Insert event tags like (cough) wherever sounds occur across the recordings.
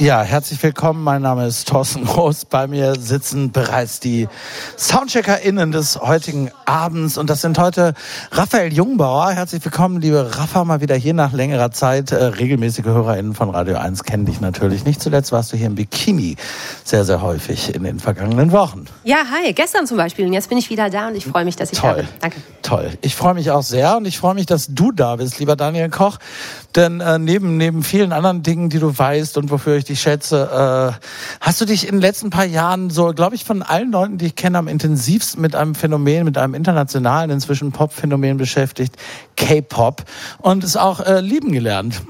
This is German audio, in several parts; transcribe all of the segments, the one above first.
Ja, herzlich willkommen. Mein Name ist Thorsten Groß. Bei mir sitzen bereits die SoundcheckerInnen des heutigen Abends. Und das sind heute Raphael Jungbauer. Herzlich willkommen, liebe Rafa, mal wieder hier nach längerer Zeit. Äh, regelmäßige HörerInnen von Radio 1 kennen dich natürlich. Nicht zuletzt warst du hier im Bikini sehr, sehr häufig in den vergangenen Wochen. Ja, hi. Gestern zum Beispiel. Und jetzt bin ich wieder da und ich freue mich, dass ich Toll. da bin. Danke. Toll. Ich freue mich auch sehr und ich freue mich, dass du da bist, lieber Daniel Koch. Denn äh, neben, neben vielen anderen Dingen, die du weißt und wofür ich dich schätze, äh, hast du dich in den letzten paar Jahren so, glaube ich, von allen Leuten, die ich kenne, am intensivsten mit einem Phänomen, mit einem internationalen, inzwischen Pop-Phänomen beschäftigt, K-Pop, und es auch äh, lieben gelernt.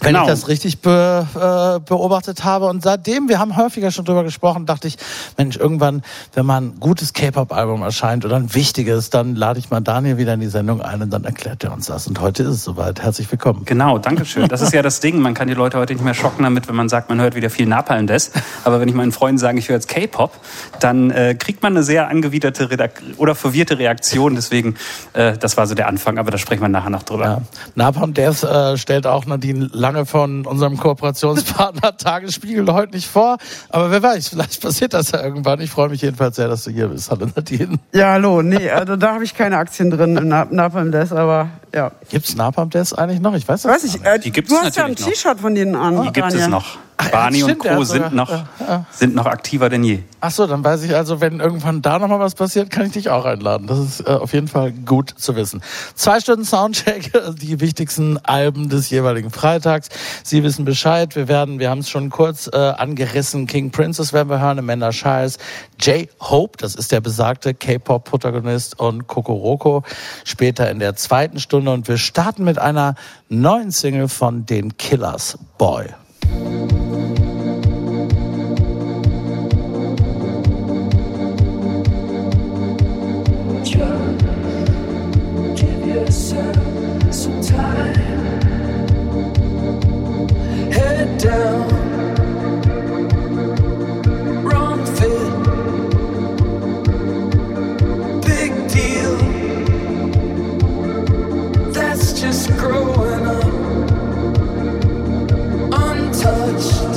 Wenn Genau. ich das richtig be, äh, beobachtet habe. Und seitdem, wir haben häufiger schon drüber gesprochen, dachte ich, Mensch, irgendwann, wenn mal ein gutes K-Pop-Album erscheint oder ein wichtiges, dann lade ich mal Daniel wieder in die Sendung ein und dann erklärt er uns das. Und heute ist es soweit. Herzlich willkommen. Genau, danke schön. Das ist ja das Ding. Man kann die Leute heute nicht mehr schocken damit, wenn man sagt, man hört wieder viel Napalm Death. Aber wenn ich meinen Freunden sage, ich höre jetzt K-Pop, dann äh, kriegt man eine sehr angewiderte Redak oder verwirrte Reaktion. Deswegen, äh, das war so der Anfang. Aber da sprechen wir nachher noch drüber. Ja. Napalm Death äh, stellt auch Nadine Lange von unserem Kooperationspartner (laughs) Tagesspiegel heute nicht vor. Aber wer weiß, vielleicht passiert das ja irgendwann. Ich freue mich jedenfalls sehr, dass du hier bist. Hallo Nadine. Ja, hallo. Nee, also da habe ich keine Aktien drin im Na- Napalm Death, aber ja. Gibt's Napalm Death eigentlich noch? Ich weiß das Weiß ich, äh, Die gibt's du hast ja ein. T-Shirt von denen an. Die gibt es Daniel. noch. Barney und stimmt, er Co. sogar- sind noch, ja, ja. sind noch aktiver denn je. Ach so, dann weiß ich also, wenn irgendwann da noch mal was passiert, kann ich dich auch einladen. Das ist äh, auf jeden Fall gut zu wissen. Zwei Stunden Soundcheck, (laughs) die wichtigsten Alben des jeweiligen Freitags. Sie wissen Bescheid. Wir werden, wir haben es schon kurz äh, angerissen. King Princess werden wir hören, Amanda Shires, J Hope, das ist der besagte K-Pop-Protagonist und Kokoroko später in der zweiten Stunde. Und wir starten mit einer neuen Single von den Killers, Boy. Just growing up. Untouched.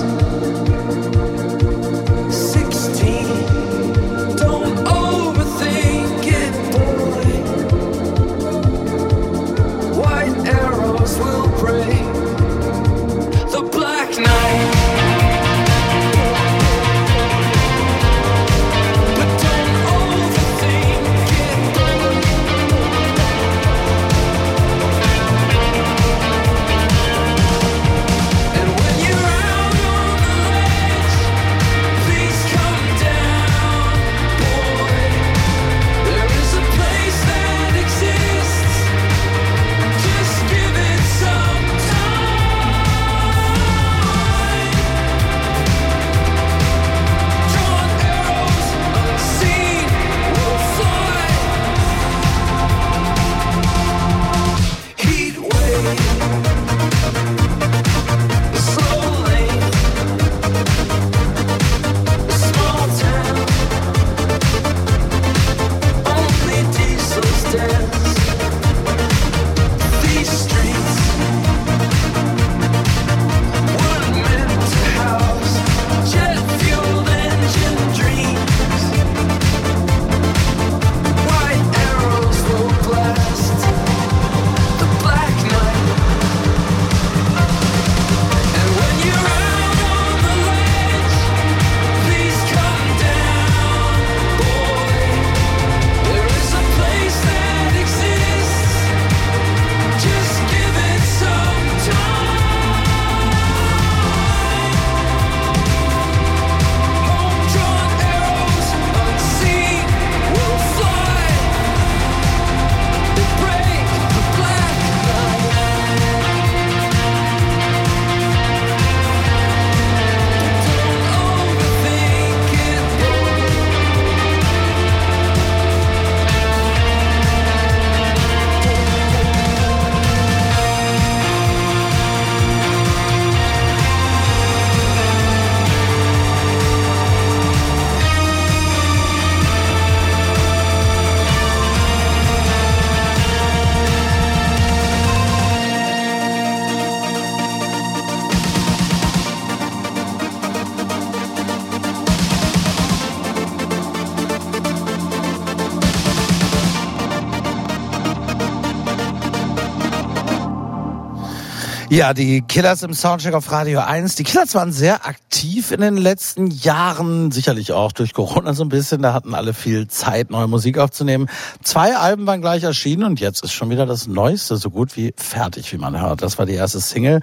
Ja, die Killers im Soundcheck auf Radio 1. Die Killers waren sehr aktiv in den letzten Jahren, sicherlich auch durch Corona so ein bisschen. Da hatten alle viel Zeit, neue Musik aufzunehmen. Zwei Alben waren gleich erschienen und jetzt ist schon wieder das Neueste so gut wie fertig, wie man hört. Das war die erste Single,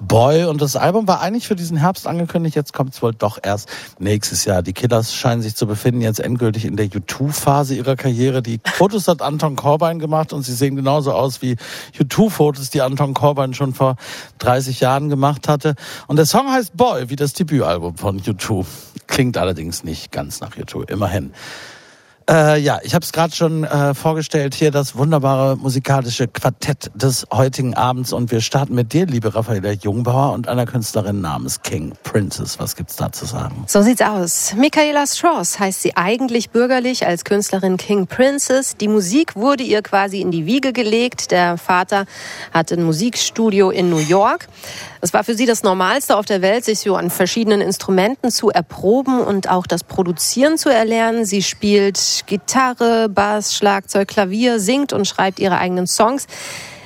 Boy. Und das Album war eigentlich für diesen Herbst angekündigt. Jetzt kommt es wohl doch erst nächstes Jahr. Die Killers scheinen sich zu befinden jetzt endgültig in der U2-Phase ihrer Karriere. Die Fotos hat Anton Corbijn gemacht und sie sehen genauso aus wie U2-Fotos, die Anton Corbijn schon vor 30 Jahren gemacht hatte. Und der Song heißt Boy, wie das Debütalbum von U2. Klingt allerdings nicht ganz nach U2, immerhin. Äh, ja, ich habe es gerade schon äh, vorgestellt, hier das wunderbare musikalische Quartett des heutigen Abends. Und wir starten mit dir, liebe Raffaella Jungbauer, und einer Künstlerin namens King Princess. Was gibt's da zu sagen? So sieht's aus. Michaela Strauss heißt sie eigentlich bürgerlich als Künstlerin King Princess. Die Musik wurde ihr quasi in die Wiege gelegt. Der Vater hatte ein Musikstudio in New York. Es war für sie das Normalste auf der Welt, sich so an verschiedenen Instrumenten zu erproben und auch das Produzieren zu erlernen. Sie spielt Gitarre, Bass, Schlagzeug, Klavier, singt und schreibt ihre eigenen Songs.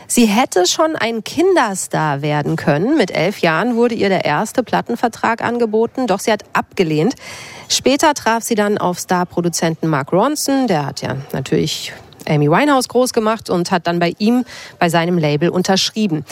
Sie hätte schon ein Kinderstar werden können. Mit elf Jahren wurde ihr der erste Plattenvertrag angeboten, doch sie hat abgelehnt. Später traf sie dann auf Starproduzenten Mark Ronson. Der hat ja natürlich Amy Winehouse groß gemacht und hat dann bei ihm, bei seinem Label unterschrieben.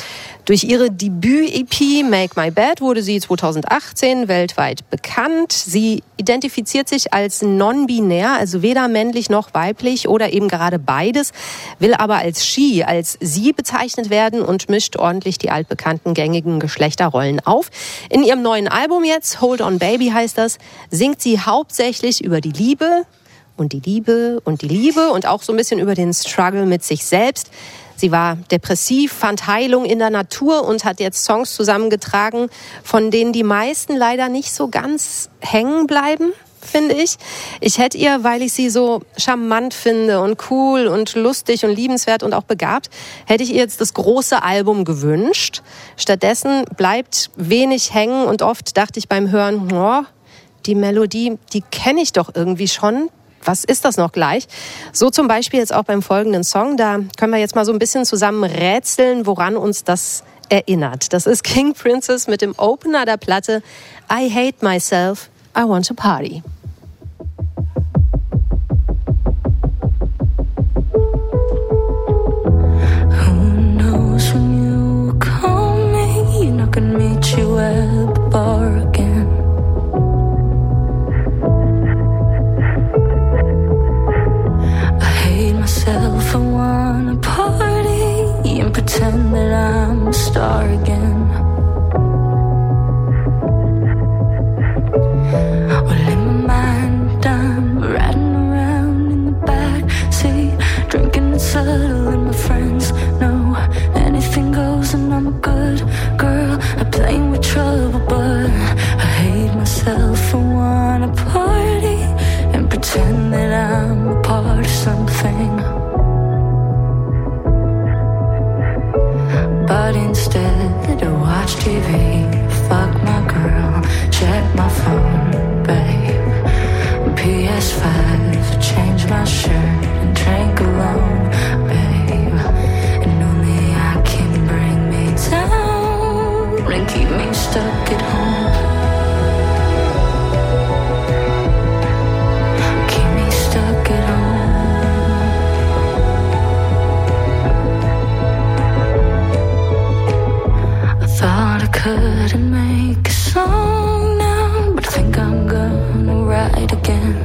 Durch ihre Debüt-EP Make My Bed wurde sie 2018 weltweit bekannt. Sie identifiziert sich als non-binär, also weder männlich noch weiblich oder eben gerade beides, will aber als she, als sie bezeichnet werden und mischt ordentlich die altbekannten gängigen Geschlechterrollen auf. In ihrem neuen Album jetzt, Hold On Baby heißt das, singt sie hauptsächlich über die Liebe, und die Liebe und die Liebe und auch so ein bisschen über den Struggle mit sich selbst. Sie war depressiv, fand Heilung in der Natur und hat jetzt Songs zusammengetragen, von denen die meisten leider nicht so ganz hängen bleiben finde ich. Ich hätte ihr, weil ich sie so charmant finde und cool und lustig und liebenswert und auch begabt, hätte ich ihr jetzt das große Album gewünscht. Stattdessen bleibt wenig hängen und oft dachte ich beim Hören, oh, die Melodie, die kenne ich doch irgendwie schon was ist das noch gleich? So zum Beispiel jetzt auch beim folgenden Song. Da können wir jetzt mal so ein bisschen zusammen rätseln, woran uns das erinnert. Das ist King Princess mit dem Opener der Platte I Hate Myself, I Want to Party. Who knows when you call me? Not gonna meet you at pretend that I'm a star again. Well, in my mind, I'm riding around in the back seat, drinking and subtle, and my friends know anything goes, and I'm a good girl. I'm playing with trouble, but I hate myself. I wanna party and pretend that I'm a part of something. But instead, I watch TV, fuck my girl, check my phone, babe. PS5, change my shirt and drink alone, babe. And only I can bring me down and keep me stuck at home. Song now, but I think I'm gonna write again.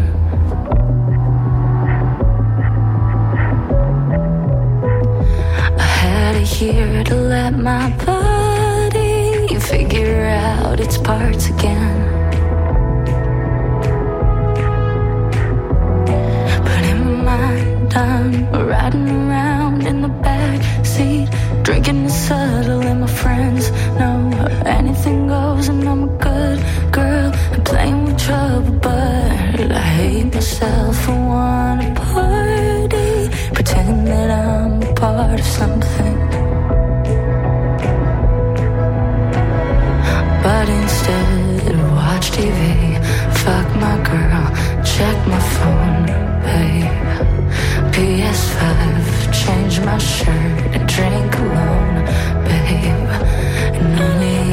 I had a year to let my body figure out its parts again. But in I'm riding around in the back seat, drinking the subtle, and my friends know anything goes, and I'm a good girl. I'm playing with trouble, but I hate myself. I wanna party, pretend that I'm a part of something. But instead, watch TV, fuck my girl, check my phone, change my shirt and drink alone, babe. And only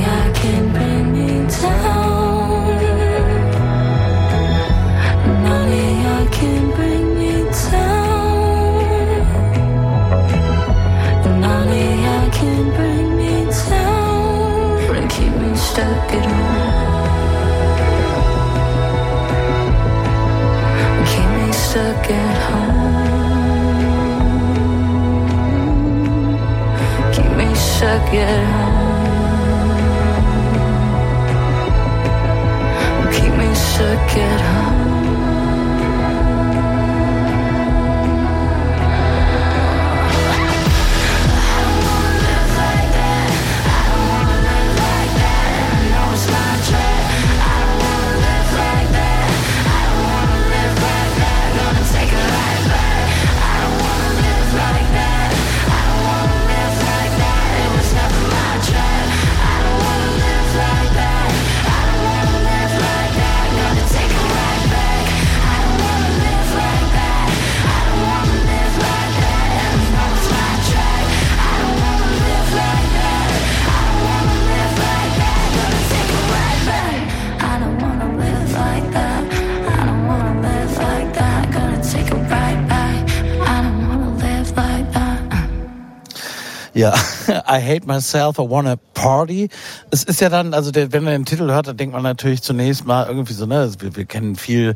hate myself, I wanna party. Es ist ja dann, also der, wenn man den Titel hört, dann denkt man natürlich zunächst mal irgendwie so, ne, wir, wir kennen viel,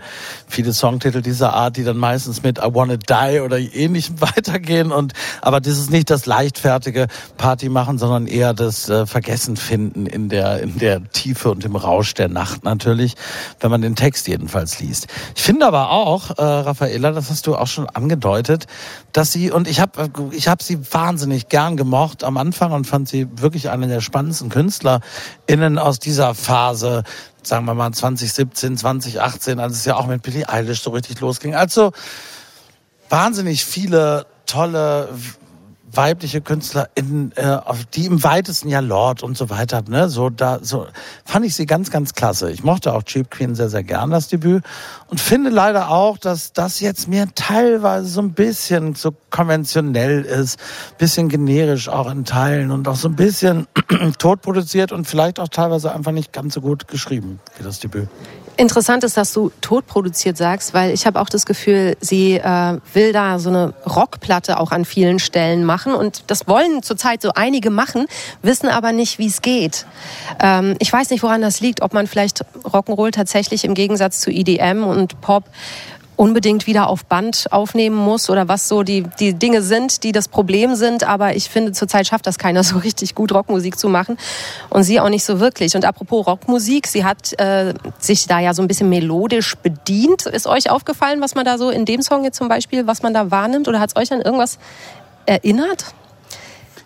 viele Songtitel dieser Art, die dann meistens mit I wanna die oder ähnlichem (laughs) weitergehen und, aber das ist nicht das leichtfertige Party machen, sondern eher das äh, Vergessen finden in der, in der Tiefe und im Rausch der Nacht natürlich, wenn man den Text jedenfalls liest. Ich finde aber auch, äh, Raffaella, das hast du auch schon angedeutet, dass sie, und ich habe ich hab sie wahnsinnig gern gemocht am Anfang und fand sie wirklich eine der spannendsten KünstlerInnen aus dieser Phase, sagen wir mal 2017, 2018, als es ja auch mit Billie Eilish so richtig losging. Also wahnsinnig viele tolle weibliche Künstler in, äh, die im weitesten ja Lord und so weiter, ne, so da, so fand ich sie ganz, ganz klasse. Ich mochte auch Cheap Queen sehr, sehr gern das Debüt und finde leider auch, dass das jetzt mir teilweise so ein bisschen so konventionell ist, bisschen generisch auch in Teilen und auch so ein bisschen (clears throat) tot produziert und vielleicht auch teilweise einfach nicht ganz so gut geschrieben wie das Debüt. Interessant ist, dass du tot produziert sagst, weil ich habe auch das Gefühl, sie äh, will da so eine Rockplatte auch an vielen Stellen machen und das wollen zurzeit so einige machen, wissen aber nicht, wie es geht. Ähm, ich weiß nicht, woran das liegt, ob man vielleicht Rock'n'Roll tatsächlich im Gegensatz zu EDM und Pop unbedingt wieder auf Band aufnehmen muss oder was so die, die Dinge sind, die das Problem sind. Aber ich finde, zurzeit schafft das keiner (laughs) so richtig gut, Rockmusik zu machen. Und sie auch nicht so wirklich. Und apropos Rockmusik, sie hat äh, sich da ja so ein bisschen melodisch bedient. Ist euch aufgefallen, was man da so in dem Song jetzt zum Beispiel, was man da wahrnimmt? Oder hat es euch an irgendwas erinnert?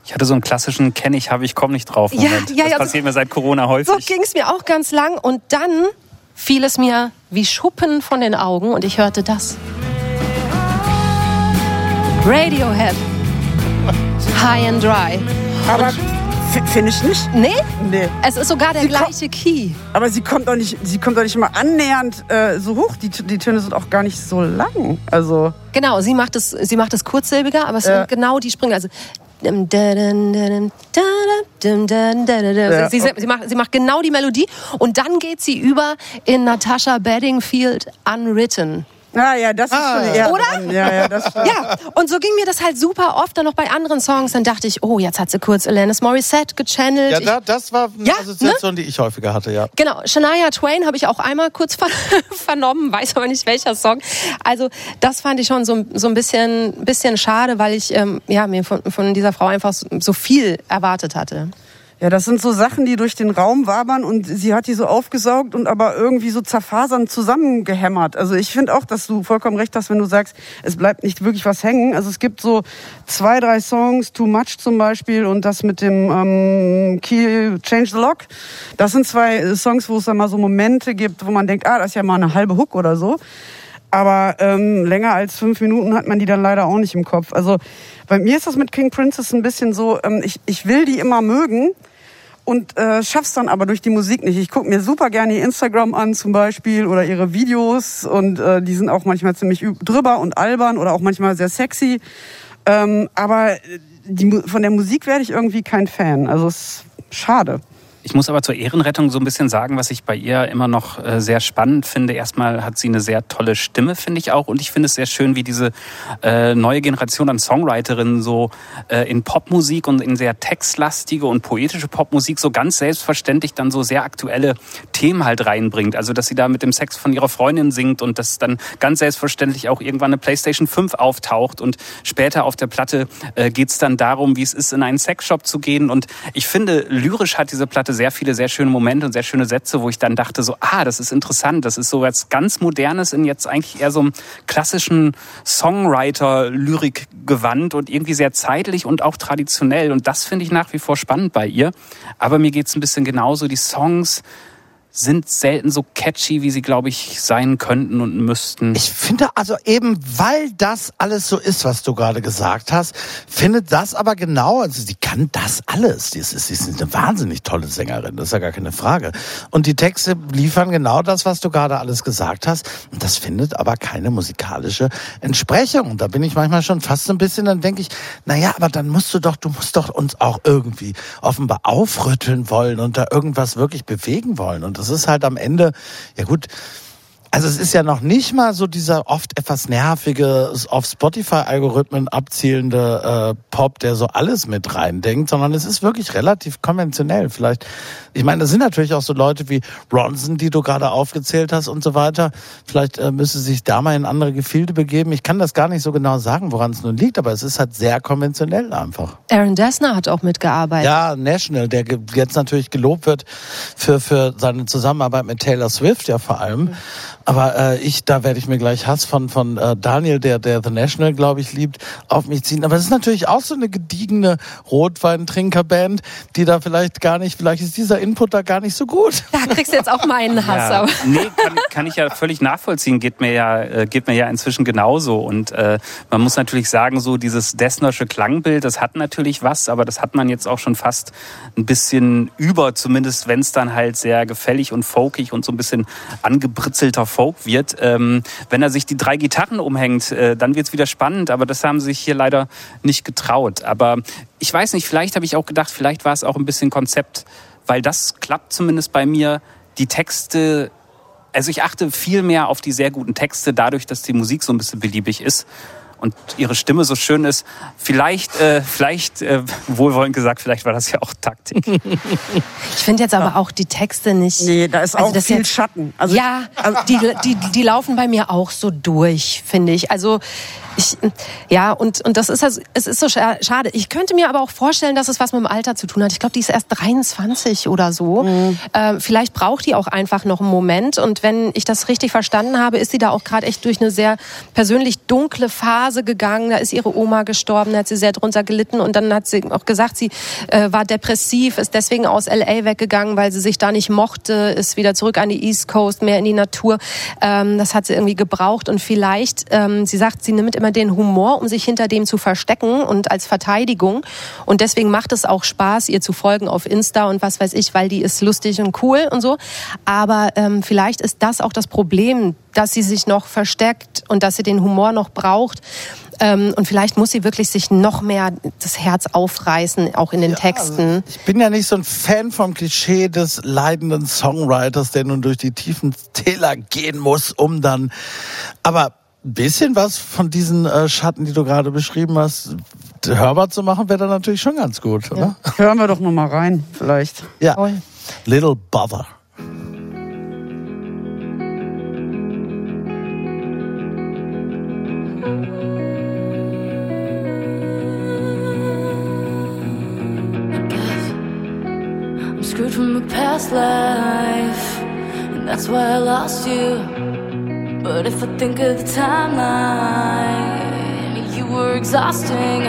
Ich hatte so einen klassischen Kenn ich, habe ich, komm nicht drauf Ja, Moment. ja, das ja, so- passiert mir seit Corona So häufig. ging es mir auch ganz lang. Und dann fiel es mir wie Schuppen von den Augen und ich hörte das. Radiohead. High and Dry. Aber finde ich nicht. Nee, Nee. es ist sogar der Sie gleiche Key. Aber sie kommt doch nicht, sie kommt doch nicht mal annähernd äh, so hoch. Die, die Töne sind auch gar nicht so lang. Also Genau, sie macht es, sie macht es kurzsilbiger, aber es sind genau die Sprünge. Also. Ja, macht, sie macht genau die Melodie und dann geht sie über in Natasha Bedingfield Unwritten. Ah ja, das ist schon eher Oder? dran. Ja, ja, das (laughs) stimmt. Ja, und so ging mir das halt super oft dann noch bei anderen Songs. Dann dachte ich, oh, jetzt hat sie kurz Alanis Morissette gechannelt. Ja, da, das war eine Ja, Assoziation, die ich häufiger hatte, ja. Genau, Shania Twain habe ich auch einmal kurz ver (laughs) vernommen, weiß aber nicht welcher Song. Also das fand ich schon so, so ein bisschen, bisschen schade, weil ich ähm, ja, mir von, von dieser Frau einfach so, so viel erwartet hatte. Ja, das sind so Sachen, die durch den Raum wabern und sie hat die so aufgesaugt und aber irgendwie so zerfasern zusammengehämmert. Also ich finde auch, dass du vollkommen recht hast, wenn du sagst, es bleibt nicht wirklich was hängen. Also es gibt so zwei, drei Songs, Too Much zum Beispiel und das mit dem ähm, Key Change the Lock. Das sind zwei äh, Songs, wo es dann mal so Momente gibt, wo man denkt, ah, das ist ja mal eine halbe Hook oder so. Aber ähm, länger als fünf Minuten hat man die dann leider auch nicht im Kopf. Also bei mir ist das mit King Princess ein bisschen so, ähm, ich, ich will die immer mögen und äh, schaff's dann aber durch die Musik nicht. Ich gucke mir super gerne ihr Instagram an zum Beispiel oder ihre Videos und äh, die sind auch manchmal ziemlich üb- drüber und albern oder auch manchmal sehr sexy. Ähm, aber äh, die, von der Musik werde ich irgendwie kein Fan. Also es ist schade. Ich muss aber zur Ehrenrettung so ein bisschen sagen, was ich bei ihr immer noch äh, sehr spannend finde. Erstmal hat sie eine sehr tolle Stimme, finde ich auch. Und ich finde es sehr schön, wie diese äh, neue Generation an Songwriterinnen so äh, in Popmusik und in sehr textlastige und poetische Popmusik so ganz selbstverständlich dann so sehr aktuelle Themen halt reinbringt. Also, dass sie da mit dem Sex von ihrer Freundin singt und dass dann ganz selbstverständlich auch irgendwann eine PlayStation 5 auftaucht und später auf der Platte geht es dann darum, wie es ist, in einen Sexshop zu gehen. Und ich finde, lyrisch hat diese Platte sehr viele sehr schöne Momente und sehr schöne Sätze, wo ich dann dachte so, ah, das ist interessant, das ist so was ganz Modernes in jetzt eigentlich eher so einem klassischen Songwriter-Lyrik gewandt und irgendwie sehr zeitlich und auch traditionell. Und das finde ich nach wie vor spannend bei ihr. Aber mir geht's ein bisschen genauso. Die Songs sind selten so catchy, wie sie, glaube ich, sein könnten und müssten. Ich finde also eben, weil das alles so ist, was du gerade gesagt hast, findet das aber genau, also sie kann das alles. Sie ist, sie ist eine wahnsinnig tolle Sängerin, das ist ja gar keine Frage. Und die Texte liefern genau das, was du gerade alles gesagt hast. Und das findet aber keine musikalische Entsprechung. Und da bin ich manchmal schon fast ein bisschen, dann denke ich, na ja, aber dann musst du doch, du musst doch uns auch irgendwie offenbar aufrütteln wollen und da irgendwas wirklich bewegen wollen. Und das ist halt am Ende, ja gut, also es ist ja noch nicht mal so dieser oft etwas nervige, auf Spotify-Algorithmen abzielende äh, Pop, der so alles mit reindenkt, sondern es ist wirklich relativ konventionell. Vielleicht, ich meine, das sind natürlich auch so Leute wie Ronson, die du gerade aufgezählt hast und so weiter. Vielleicht äh, müsste sich da mal in andere Gefilde begeben. Ich kann das gar nicht so genau sagen, woran es nun liegt, aber es ist halt sehr konventionell einfach. Aaron Dessner hat auch mitgearbeitet. Ja, National, der jetzt natürlich gelobt wird für, für seine Zusammenarbeit mit Taylor Swift, ja vor allem. Aber äh, ich, da werde ich mir gleich Hass von, von äh, Daniel, der, der The National, glaube ich, liebt, auf mich ziehen. Aber es ist natürlich auch so eine gediegene Rotweintrinkerband, die da vielleicht gar nicht, vielleicht ist dieser Input da gar nicht so gut. Da kriegst du jetzt auch meinen Hass. Ja, aber- nee, kann, kann ich ja völlig nachvollziehen. Geht mir ja, äh, geht mir ja inzwischen genauso. Und äh, man muss natürlich sagen, so dieses Dessnersche Klangbild, das hat natürlich was, aber das hat man jetzt auch schon fast ein bisschen über, zumindest wenn es dann halt sehr gefällig und folkig und so ein bisschen angebritzelter Folk wird. Ähm, wenn er sich die drei Gitarren umhängt, äh, dann wird's wieder spannend, aber das haben sie sich hier leider nicht getraut. Aber ich weiß nicht, vielleicht habe ich auch gedacht, vielleicht war es auch ein bisschen Konzept, weil das klappt zumindest bei mir. Die Texte, also ich achte viel mehr auf die sehr guten Texte, dadurch, dass die Musik so ein bisschen beliebig ist und ihre Stimme so schön ist. Vielleicht, äh, vielleicht, äh, wohlwollend gesagt, vielleicht war das ja auch Taktik. (laughs) Ich finde jetzt aber auch die Texte nicht. Nee, da ist Also auch das viel jetzt- Schatten. Also ja, die, die, die laufen bei mir auch so durch, finde ich. Also ich, ja, und, und das ist also, es ist so scha- schade. Ich könnte mir aber auch vorstellen, dass es was mit dem Alter zu tun hat. Ich glaube, die ist erst 23 oder so. Äh, vielleicht braucht die auch einfach noch einen Moment. Und wenn ich das richtig verstanden habe, ist sie da auch gerade echt durch eine sehr persönlich dunkle Phase gegangen. Da ist ihre Oma gestorben, da hat sie sehr drunter gelitten. Und dann hat sie auch gesagt, sie äh, war depressiv, ist deswegen aus LA weggegangen, weil sie sich da nicht mochte, ist wieder zurück an die East Coast, mehr in die Natur. Ähm, das hat sie irgendwie gebraucht. Und vielleicht, ähm, sie sagt, sie nimmt immer den Humor, um sich hinter dem zu verstecken und als Verteidigung. Und deswegen macht es auch Spaß, ihr zu folgen auf Insta und was weiß ich, weil die ist lustig und cool und so. Aber ähm, vielleicht ist das auch das Problem, dass sie sich noch versteckt und dass sie den Humor noch braucht. Ähm, und vielleicht muss sie wirklich sich noch mehr das Herz aufreißen, auch in den Texten. Ich bin ja nicht so ein Fan vom Klischee des leidenden Songwriters, der nun durch die tiefen Täler gehen muss, um dann. Aber ein bisschen was von diesen äh, Schatten, die du gerade beschrieben hast, hörbar zu machen, wäre dann natürlich schon ganz gut, oder? hören wir doch noch mal rein, vielleicht. Ja. Little Bother. A past life, and that's why I lost you. But if I think of the timeline, you were exhausting.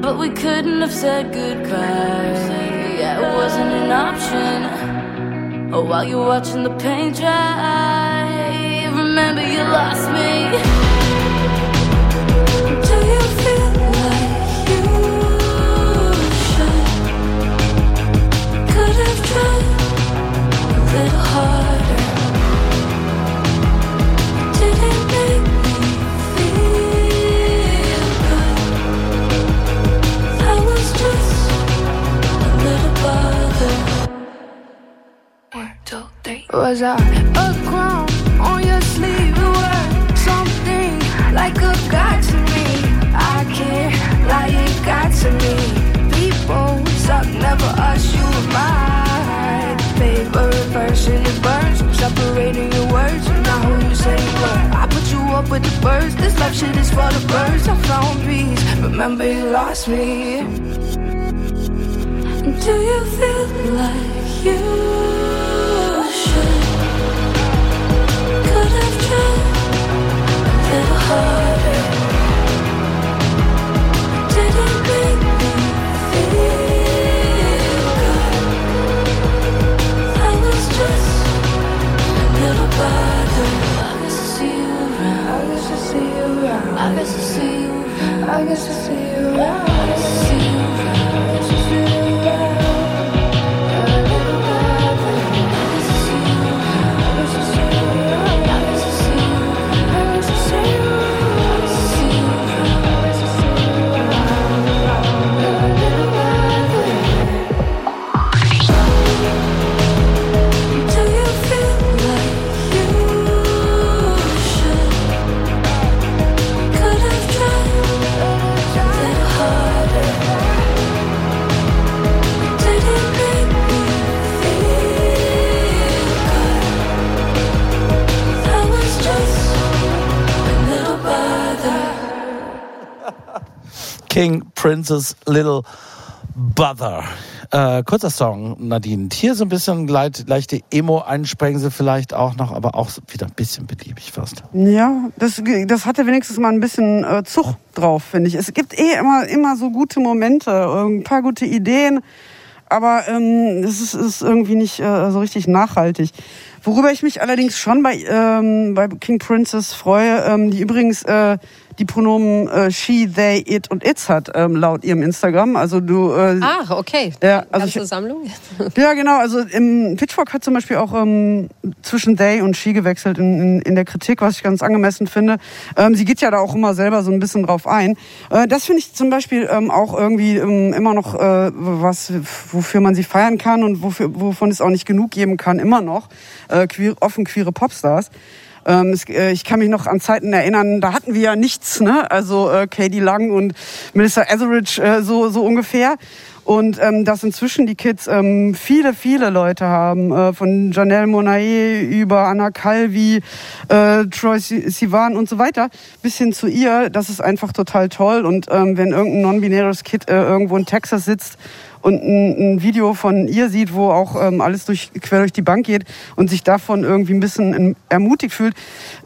But we couldn't have said goodbye. Yeah, it wasn't an option. Oh, while you're watching the paint dry, remember you lost me. Was I a crown on your sleeve? Something like a god to me. I can't lie, it got to me. People never us, you version. It burns, separating your words. Now who you say you were? I put you up with the birds. This love shit is for the birds. I found peace. Remember you lost me. Do you feel like you should? Could have tried King Princess Little Brother. Äh, kurzer Song, Nadine. Hier so ein bisschen leit, leichte Emo-Einsprengsel vielleicht auch noch, aber auch wieder ein bisschen beliebig fast. Ja, das, das hatte wenigstens mal ein bisschen äh, Zug drauf, finde ich. Es gibt eh immer, immer so gute Momente, ein paar gute Ideen, aber ähm, es ist, ist irgendwie nicht äh, so richtig nachhaltig. Worüber ich mich allerdings schon bei, ähm, bei King Princess freue, ähm, die übrigens äh, die Pronomen äh, she, they, it und its hat ähm, laut ihrem Instagram. Also du. Äh, Ach, okay. Ja, also Ganze ich- Sammlung. (laughs) ja, genau. Also im Pitchfork hat zum Beispiel auch ähm, zwischen they und she gewechselt in, in, in der Kritik, was ich ganz angemessen finde. Ähm, sie geht ja da auch immer selber so ein bisschen drauf ein. Äh, das finde ich zum Beispiel ähm, auch irgendwie ähm, immer noch äh, was, wofür man sie feiern kann und wofür, wovon es auch nicht genug geben kann, immer noch. Äh, queer, offen queere Popstars. Ähm, es, äh, ich kann mich noch an Zeiten erinnern, da hatten wir ja nichts, ne? Also äh, Katie Lang und Melissa Etheridge äh, so, so ungefähr. Und ähm, dass inzwischen die Kids ähm, viele, viele Leute haben, äh, von Janelle Monae über Anna Calvi, äh, Troy Si- Sivan und so weiter, bis hin zu ihr, das ist einfach total toll. Und ähm, wenn irgendein non-binäres Kid äh, irgendwo in Texas sitzt und ein, ein Video von ihr sieht, wo auch ähm, alles durch, quer durch die Bank geht und sich davon irgendwie ein bisschen ermutigt fühlt,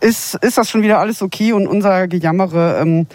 ist, ist das schon wieder alles okay und unser Gejammere ähm,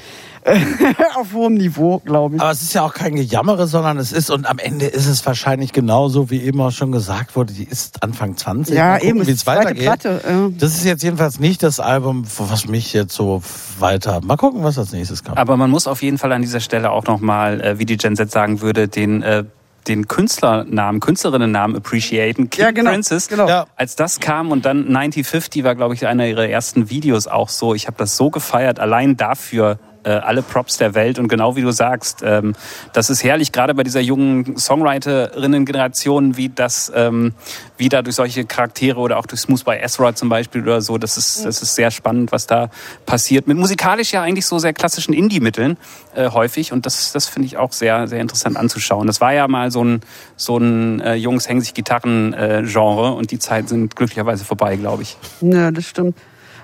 (laughs) auf hohem Niveau, glaube ich. Aber es ist ja auch kein Gejammere, sondern es ist, und am Ende ist es wahrscheinlich genauso, wie eben auch schon gesagt wurde, die ist Anfang 20. Ja, gucken, eben, wie ist es die zweite weitergeht. Platte, ja. Das ist jetzt jedenfalls nicht das Album, was mich jetzt so weiter. Mal gucken, was als nächstes kommt. Aber man muss auf jeden Fall an dieser Stelle auch nochmal, äh, wie die Gen Z sagen würde, den, äh, den Künstlernamen, Künstlerinnennamen appreciaten. King Ja, genau, Princess. genau. Ja. Als das kam und dann 9050 war, glaube ich, einer ihrer ersten Videos auch so. Ich habe das so gefeiert, allein dafür äh, alle Props der Welt und genau wie du sagst, ähm, das ist herrlich, gerade bei dieser jungen Songwriterinnen-Generation, wie das, ähm, wie da durch solche Charaktere oder auch durch Smooth by Ezra zum Beispiel oder so, das ist, das ist sehr spannend, was da passiert. Mit musikalisch ja eigentlich so sehr klassischen Indie-Mitteln äh, häufig und das, das finde ich auch sehr, sehr interessant anzuschauen. Das war ja mal so ein, so ein äh, Jungs hängen sich Gitarren-Genre und die Zeiten sind glücklicherweise vorbei, glaube ich. Ja, das stimmt.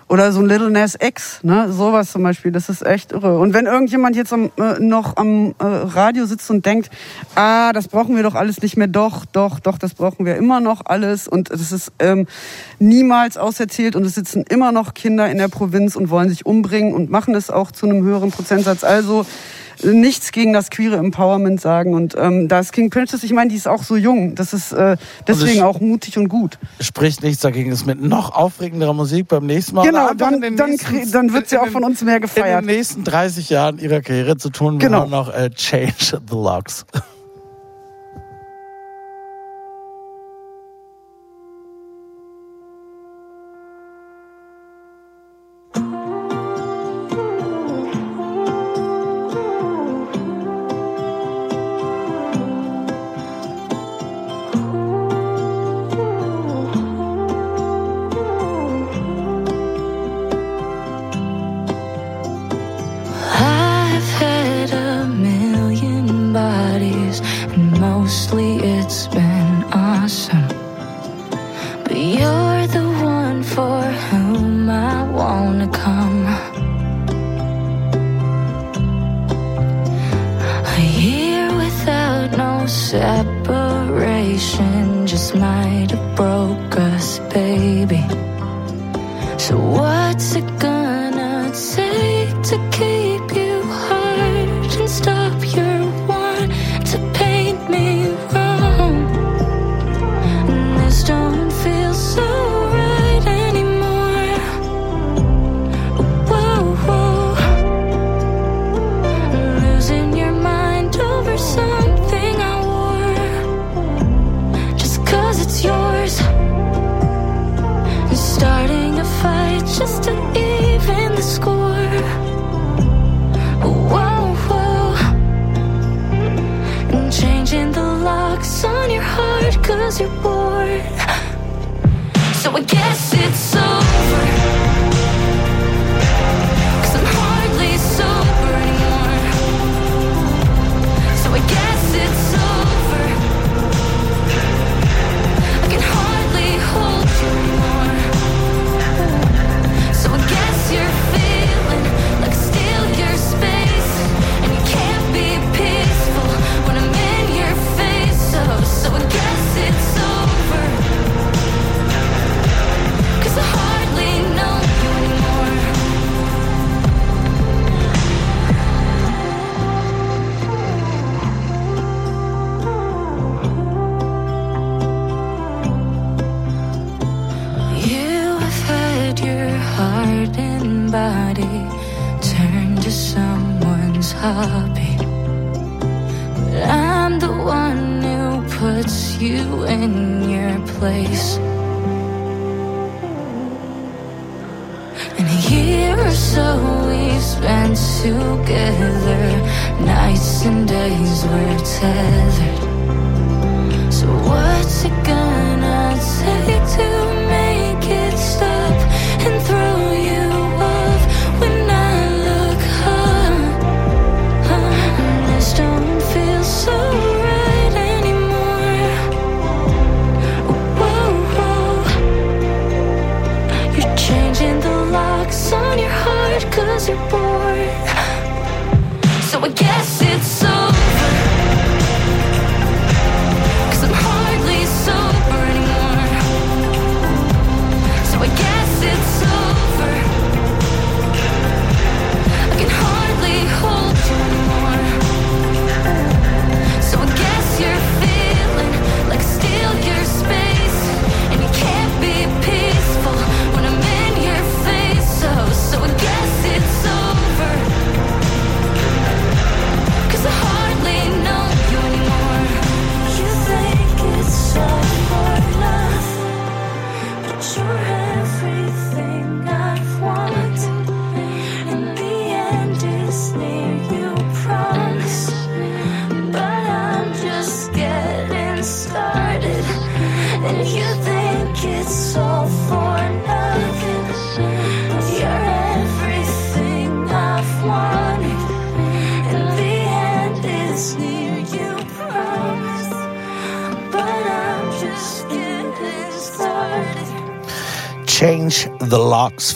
Oder so ein Little Nas X, ne? Sowas zum Beispiel, das ist echt irre. Und wenn irgendjemand jetzt am, äh, noch am äh, Radio sitzt und denkt, ah, das brauchen wir doch alles nicht mehr, doch, doch, doch, das brauchen wir immer noch alles und das ist ähm, niemals auserzählt und es sitzen immer noch Kinder in der Provinz und wollen sich umbringen und machen es auch zu einem höheren Prozentsatz. Also nichts gegen das queere Empowerment sagen und ähm, da ist King Princess, ich meine, die ist auch so jung, das ist äh, deswegen auch mutig und gut. Spricht nichts dagegen, es mit noch aufregenderer Musik beim nächsten Mal. Genau, einfach dann- dann nächsten- dann wird sie auch von uns mehr gefeiert. In den nächsten 30 Jahren ihrer Karriere zu tun, wir Genau. haben noch äh, Change the Locks.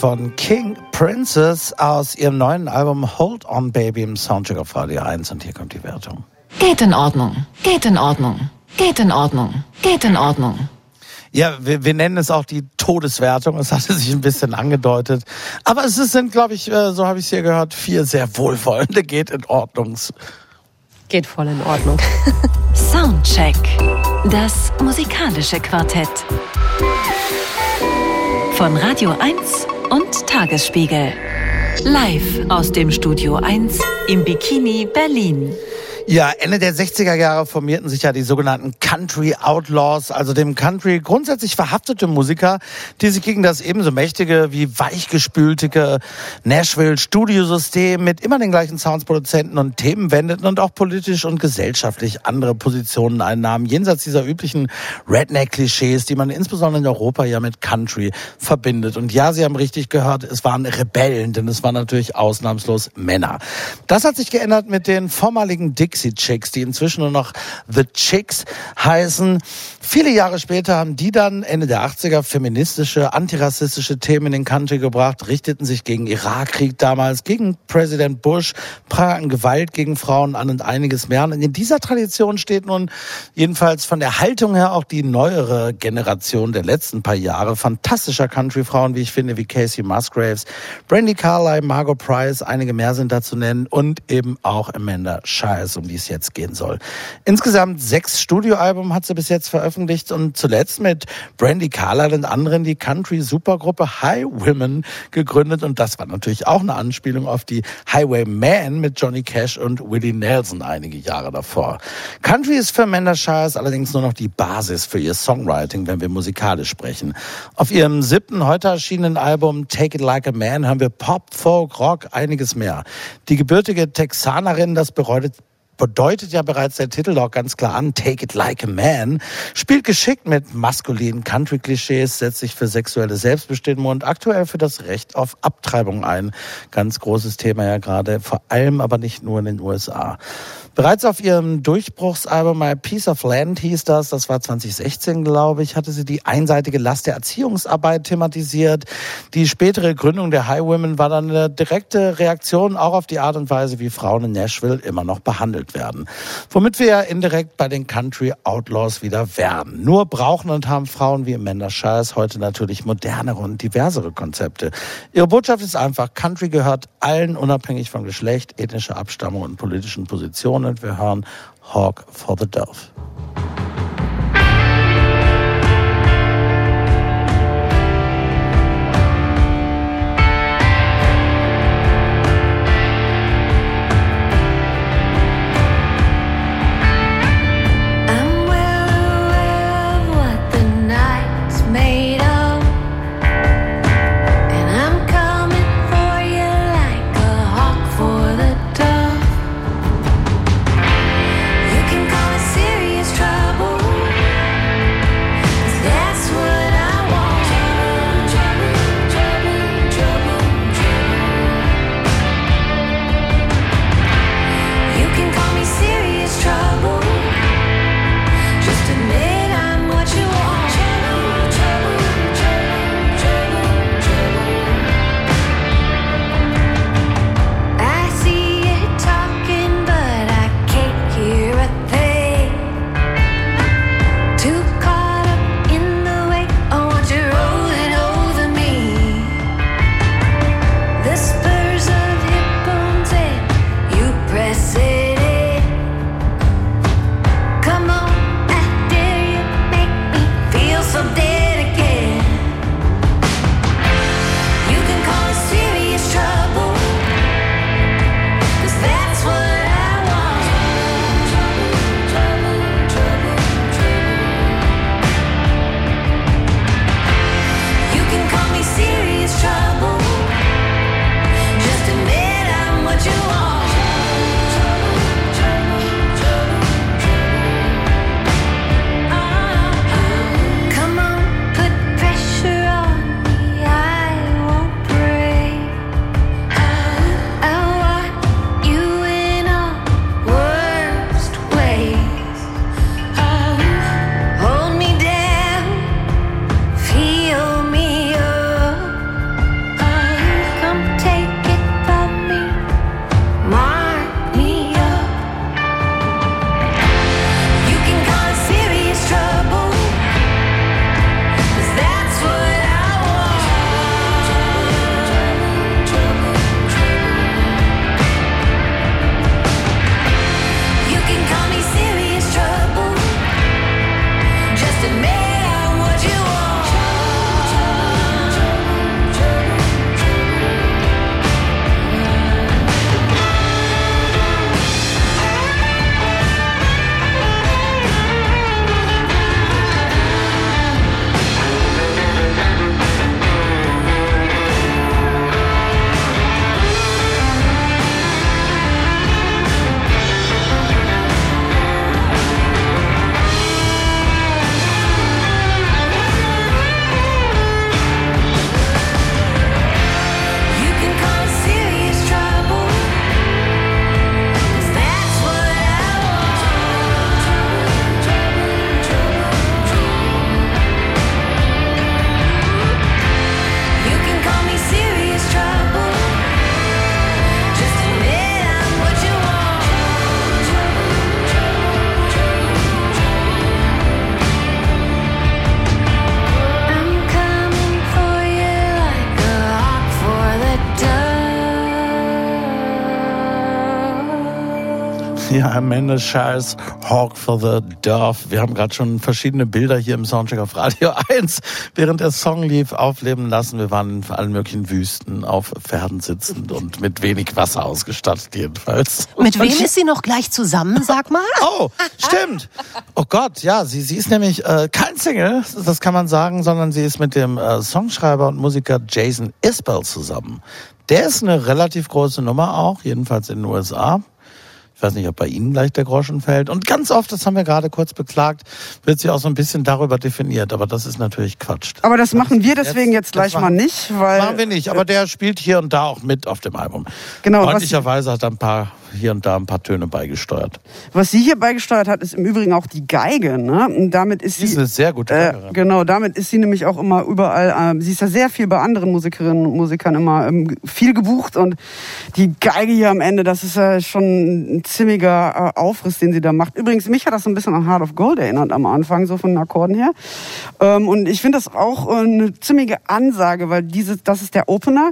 Von King Princess aus ihrem neuen Album Hold On Baby im Soundcheck auf Radio 1 und hier kommt die Wertung. Geht in Ordnung. Geht in Ordnung. Geht in Ordnung. Geht in Ordnung. Ja, wir, wir nennen es auch die Todeswertung. Es hatte sich ein bisschen angedeutet. Aber es sind, glaube ich, äh, so habe ich es hier gehört, vier sehr wohlwollende Geht in Ordnungs. Geht voll in Ordnung. (laughs) Soundcheck. Das musikalische Quartett. Von Radio 1 und Tagesspiegel. Live aus dem Studio 1 im Bikini Berlin. Ja, Ende der 60er Jahre formierten sich ja die sogenannten Country Outlaws, also dem Country grundsätzlich verhaftete Musiker, die sich gegen das ebenso mächtige wie weichgespülte Nashville Studiosystem mit immer den gleichen Soundsproduzenten und Themen wendeten und auch politisch und gesellschaftlich andere Positionen einnahmen, jenseits dieser üblichen Redneck-Klischees, die man insbesondere in Europa ja mit Country verbindet. Und ja, Sie haben richtig gehört, es waren Rebellen, denn es waren natürlich ausnahmslos Männer. Das hat sich geändert mit den vormaligen Dick Dixie Chicks, die inzwischen nur noch The Chicks heißen. Viele Jahre später haben die dann Ende der 80er feministische, antirassistische Themen in den Country gebracht, richteten sich gegen Irakkrieg damals, gegen Präsident Bush, prangten Gewalt gegen Frauen an und einiges mehr. Und in dieser Tradition steht nun jedenfalls von der Haltung her auch die neuere Generation der letzten paar Jahre fantastischer Country-Frauen, wie ich finde, wie Casey Musgraves, Brandy Carlyle, Margot Price, einige mehr sind da zu nennen und eben auch Amanda Shires, um die es jetzt gehen soll. Insgesamt sechs Studioalben hat sie bis jetzt veröffentlicht und zuletzt mit Brandy Carlyle und anderen die Country-Supergruppe High Women gegründet und das war natürlich auch eine Anspielung auf die Highwayman mit Johnny Cash und Willie Nelson einige Jahre davor. Country ist für Amanda Shires allerdings nur noch die Basis für ihr Songwriting, wenn wir musikalisch sprechen. Auf ihrem siebten heute erschienenen Album Take It Like a Man hören wir Pop, Folk, Rock, einiges mehr. Die gebürtige Texanerin, das bedeutet bedeutet ja bereits der Titel auch ganz klar an, Take It Like a Man, spielt geschickt mit maskulinen Country-Klischees, setzt sich für sexuelle Selbstbestimmung und aktuell für das Recht auf Abtreibung ein. Ganz großes Thema ja gerade, vor allem aber nicht nur in den USA. Bereits auf ihrem Durchbruchsalbum My Piece of Land hieß das, das war 2016, glaube ich, hatte sie die einseitige Last der Erziehungsarbeit thematisiert. Die spätere Gründung der High Women war dann eine direkte Reaktion auch auf die Art und Weise, wie Frauen in Nashville immer noch behandelt werden. Womit wir ja indirekt bei den Country Outlaws wieder wären. Nur brauchen und haben Frauen wie Amanda Shires heute natürlich modernere und diversere Konzepte. Ihre Botschaft ist einfach, Country gehört allen unabhängig von Geschlecht, ethnischer Abstammung und politischen Positionen und wir hören Hawk for the Dove. Charles, Hawk for the Dove. Wir haben gerade schon verschiedene Bilder hier im Soundcheck auf Radio (laughs) 1, während der Song lief, aufleben lassen. Wir waren in allen möglichen Wüsten auf Pferden sitzend und mit wenig Wasser ausgestattet jedenfalls. Mit wem ist sie noch gleich zusammen, sag mal? (laughs) Oh, stimmt. Oh Gott, ja, sie, sie ist nämlich äh, kein Single, das kann man sagen, sondern sie ist mit dem äh, Songschreiber und Musiker Jason Isbell zusammen. Der ist eine relativ große Nummer auch, jedenfalls in den USA. Ich weiß nicht, ob bei Ihnen gleich der Groschen fällt. Und ganz oft, das haben wir gerade kurz beklagt, wird sie auch so ein bisschen darüber definiert. Aber das ist natürlich Quatsch. Aber das machen wir deswegen jetzt, das gleich mal nicht, weil Machen wir nicht, aber der spielt hier und da auch mit auf dem Album. Genau, Freundlicherweise hat er ein paar, hier und da ein paar Töne beigesteuert. was sie hier beigesteuert hat, ist im Übrigen auch die Geige. Ne? Und damit ist Sie ist sie eine sehr gute Äh, Geigerin. genau, damit ist sie nämlich auch immer überall. Ähm, sie ist ja sehr viel bei anderen Musikerinnen und Musikern immer ähm, viel gebucht und die Geige hier am Ende, das ist ja schon ein ziemlicher äh, Aufriss, den sie da macht. Übrigens, mich hat das so ein bisschen an Heart of Gold erinnert am Anfang, so von den Akkorden her. Ähm, und ich finde das auch äh, eine ziemliche Ansage, weil diese, das ist der Opener.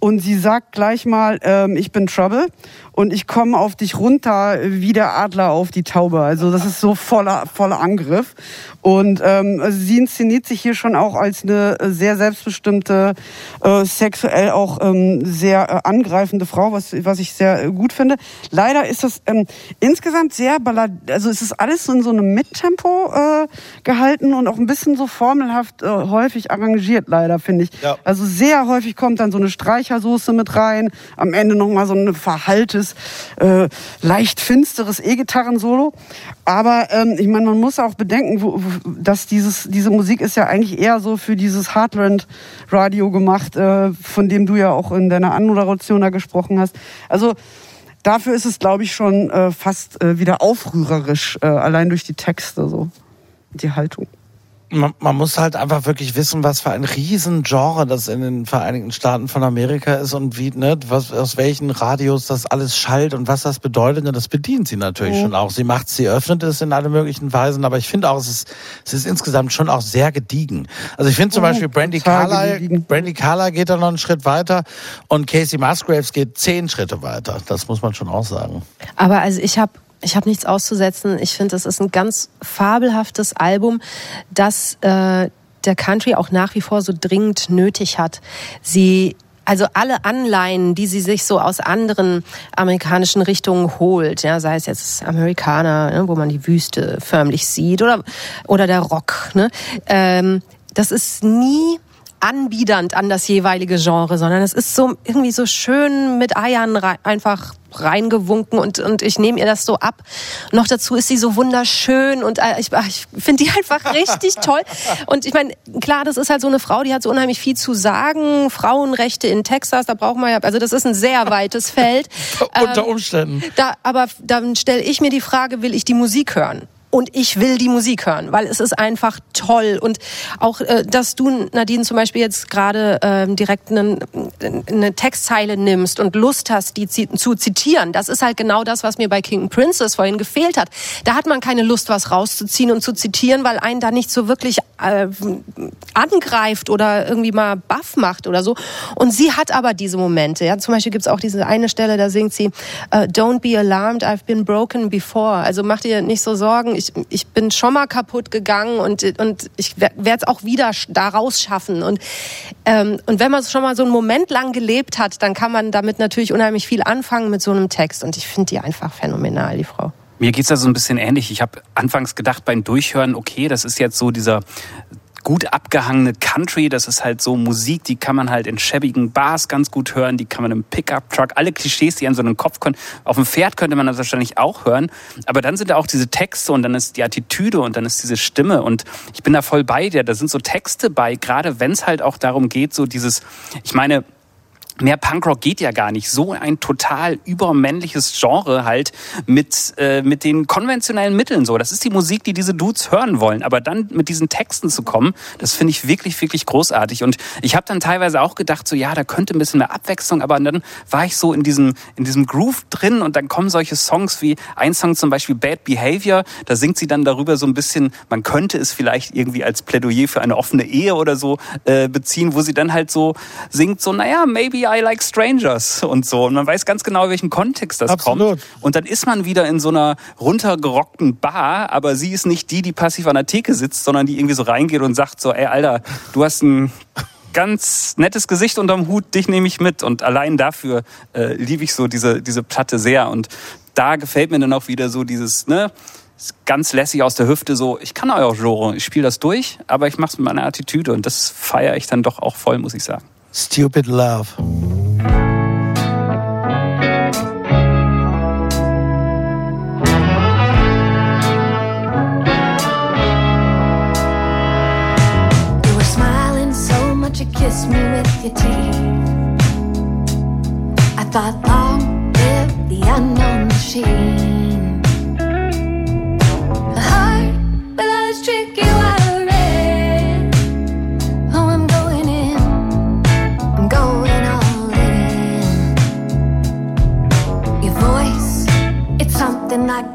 Und sie sagt gleich mal, ähm, ich bin Trouble und ich komme auf dich runter wie der Adler auf die Taube. Also das ist so voller, voller Angriff. Und ähm, sie inszeniert sich hier schon auch als eine sehr selbstbestimmte, äh, sexuell auch ähm, sehr äh, angreifende Frau, was, was ich sehr äh, gut finde. Leider ist das ähm, insgesamt sehr ballad, also es ist alles so in so einem Mittempo äh, gehalten und auch ein bisschen so formelhaft äh, häufig arrangiert, leider, finde ich. Ja. Also sehr häufig kommt dann so eine Streichersoße mit rein, am Ende nochmal so ein verhalltes, äh, leicht finsteres E-Gitarren-Solo. Aber ähm, ich meine, man muss auch bedenken, wo, wo, dass dieses, diese Musik ist ja eigentlich eher so für dieses Heartland-Radio gemacht, äh, von dem du ja auch in deiner Anmoderation da gesprochen hast. Also dafür ist es, glaube ich, schon äh, fast äh, wieder aufrührerisch, äh, allein durch die Texte so. Die Haltung. Man, man muss halt einfach wirklich wissen, was für ein Riesengenre das in den Vereinigten Staaten von Amerika ist und wie, ne, was, aus welchen Radios das alles schallt und was das bedeutet. Und das bedient sie natürlich Mhm. schon auch. Sie macht, sie öffnet es in alle möglichen Weisen, aber ich finde auch, es ist, es ist insgesamt schon auch sehr gediegen. Also ich finde zum Mhm, Beispiel Brandy Carlyle. Brandy Carlyle geht da noch einen Schritt weiter und Casey Musgraves geht zehn Schritte weiter. Das muss man schon auch sagen. Aber also ich habe ich hab nichts auszusetzen. Ich finde, das ist ein ganz fabelhaftes Album, das äh, der Country auch nach wie vor so dringend nötig hat. Sie also alle Anleihen, die sie sich so aus anderen amerikanischen Richtungen holt, ja, sei es jetzt Amerikaner, ne, wo man die Wüste förmlich sieht, oder oder der Rock, ne, ähm, das ist nie anbiedernd an das jeweilige Genre, sondern es ist so irgendwie so schön mit Eiern rei einfach reingewunken und, und ich nehme ihr das so ab. Noch dazu ist sie so wunderschön und äh, ich, ich finde die (laughs) einfach richtig toll. Und ich meine, klar, das ist halt so eine Frau, die hat so unheimlich viel zu sagen. Frauenrechte in Texas, da braucht man ja, also das ist ein sehr weites Feld. (laughs) Unter Ähm, Umständen. da, aber dann stelle ich mir die Frage, will ich die Musik hören? Und ich will die Musik hören, weil es ist einfach toll. Und auch, äh, dass du, Nadine, zum Beispiel jetzt gerade ähm, direkt eine Textzeile nimmst und Lust hast, die zu zitieren, das ist halt genau das, was mir bei King Princess vorhin gefehlt hat. Da hat man keine Lust, was rauszuziehen und zu zitieren, weil einen da nicht so wirklich äh, angreift oder irgendwie mal baff macht oder so. Und sie hat aber diese Momente. Ja, zum Beispiel gibt's auch diese eine Stelle, da singt sie, äh, Don't be alarmed, I've been broken before. Also mach dir nicht so Sorgen, ich, ich bin schon mal kaputt gegangen und, und ich werde es auch wieder sch- da rausschaffen. Und, ähm, und wenn man schon mal so einen Moment lang gelebt hat, dann kann man damit natürlich unheimlich viel anfangen mit so einem Text. Und ich finde die einfach phänomenal, die Frau. Mir geht's da so ein bisschen ähnlich. Ich habe anfangs gedacht beim Durchhören, okay, das ist jetzt so dieser gut abgehangene Country, das ist halt so Musik, die kann man halt in schäbigen Bars ganz gut hören, die kann man im Pickup-Truck, alle Klischees, die an so einem Kopf kommen. Auf dem Pferd könnte man das wahrscheinlich auch hören, aber dann sind da auch diese Texte und dann ist die Attitüde und dann ist diese Stimme. Und ich bin da voll bei dir, da sind so Texte bei, gerade wenn es halt auch darum geht, so dieses, ich meine, Mehr Punkrock geht ja gar nicht. So ein total übermännliches Genre halt mit, äh, mit den konventionellen Mitteln so. Das ist die Musik, die diese Dudes hören wollen. Aber dann mit diesen Texten zu kommen, das finde ich wirklich, wirklich großartig. Und ich habe dann teilweise auch gedacht, so ja, da könnte ein bisschen mehr Abwechslung, aber dann war ich so in diesem, in diesem Groove drin und dann kommen solche Songs wie ein Song zum Beispiel Bad Behavior, da singt sie dann darüber so ein bisschen, man könnte es vielleicht irgendwie als Plädoyer für eine offene Ehe oder so äh, beziehen, wo sie dann halt so singt, so, naja, maybe I Like Strangers und so. Und man weiß ganz genau, in welchen Kontext das Absolut. kommt. Und dann ist man wieder in so einer runtergerockten Bar, aber sie ist nicht die, die passiv an der Theke sitzt, sondern die irgendwie so reingeht und sagt so, ey, Alter, du hast ein ganz nettes Gesicht unterm Hut, dich nehme ich mit. Und allein dafür äh, liebe ich so diese, diese Platte sehr. Und da gefällt mir dann auch wieder so dieses, ne, ganz lässig aus der Hüfte so, ich kann euer Genre, ich spiele das durch, aber ich mache es mit meiner Attitüde und das feiere ich dann doch auch voll, muss ich sagen. Stupid Love. You were smiling so much you kissed me with your teeth. I thought long live the unknown machine.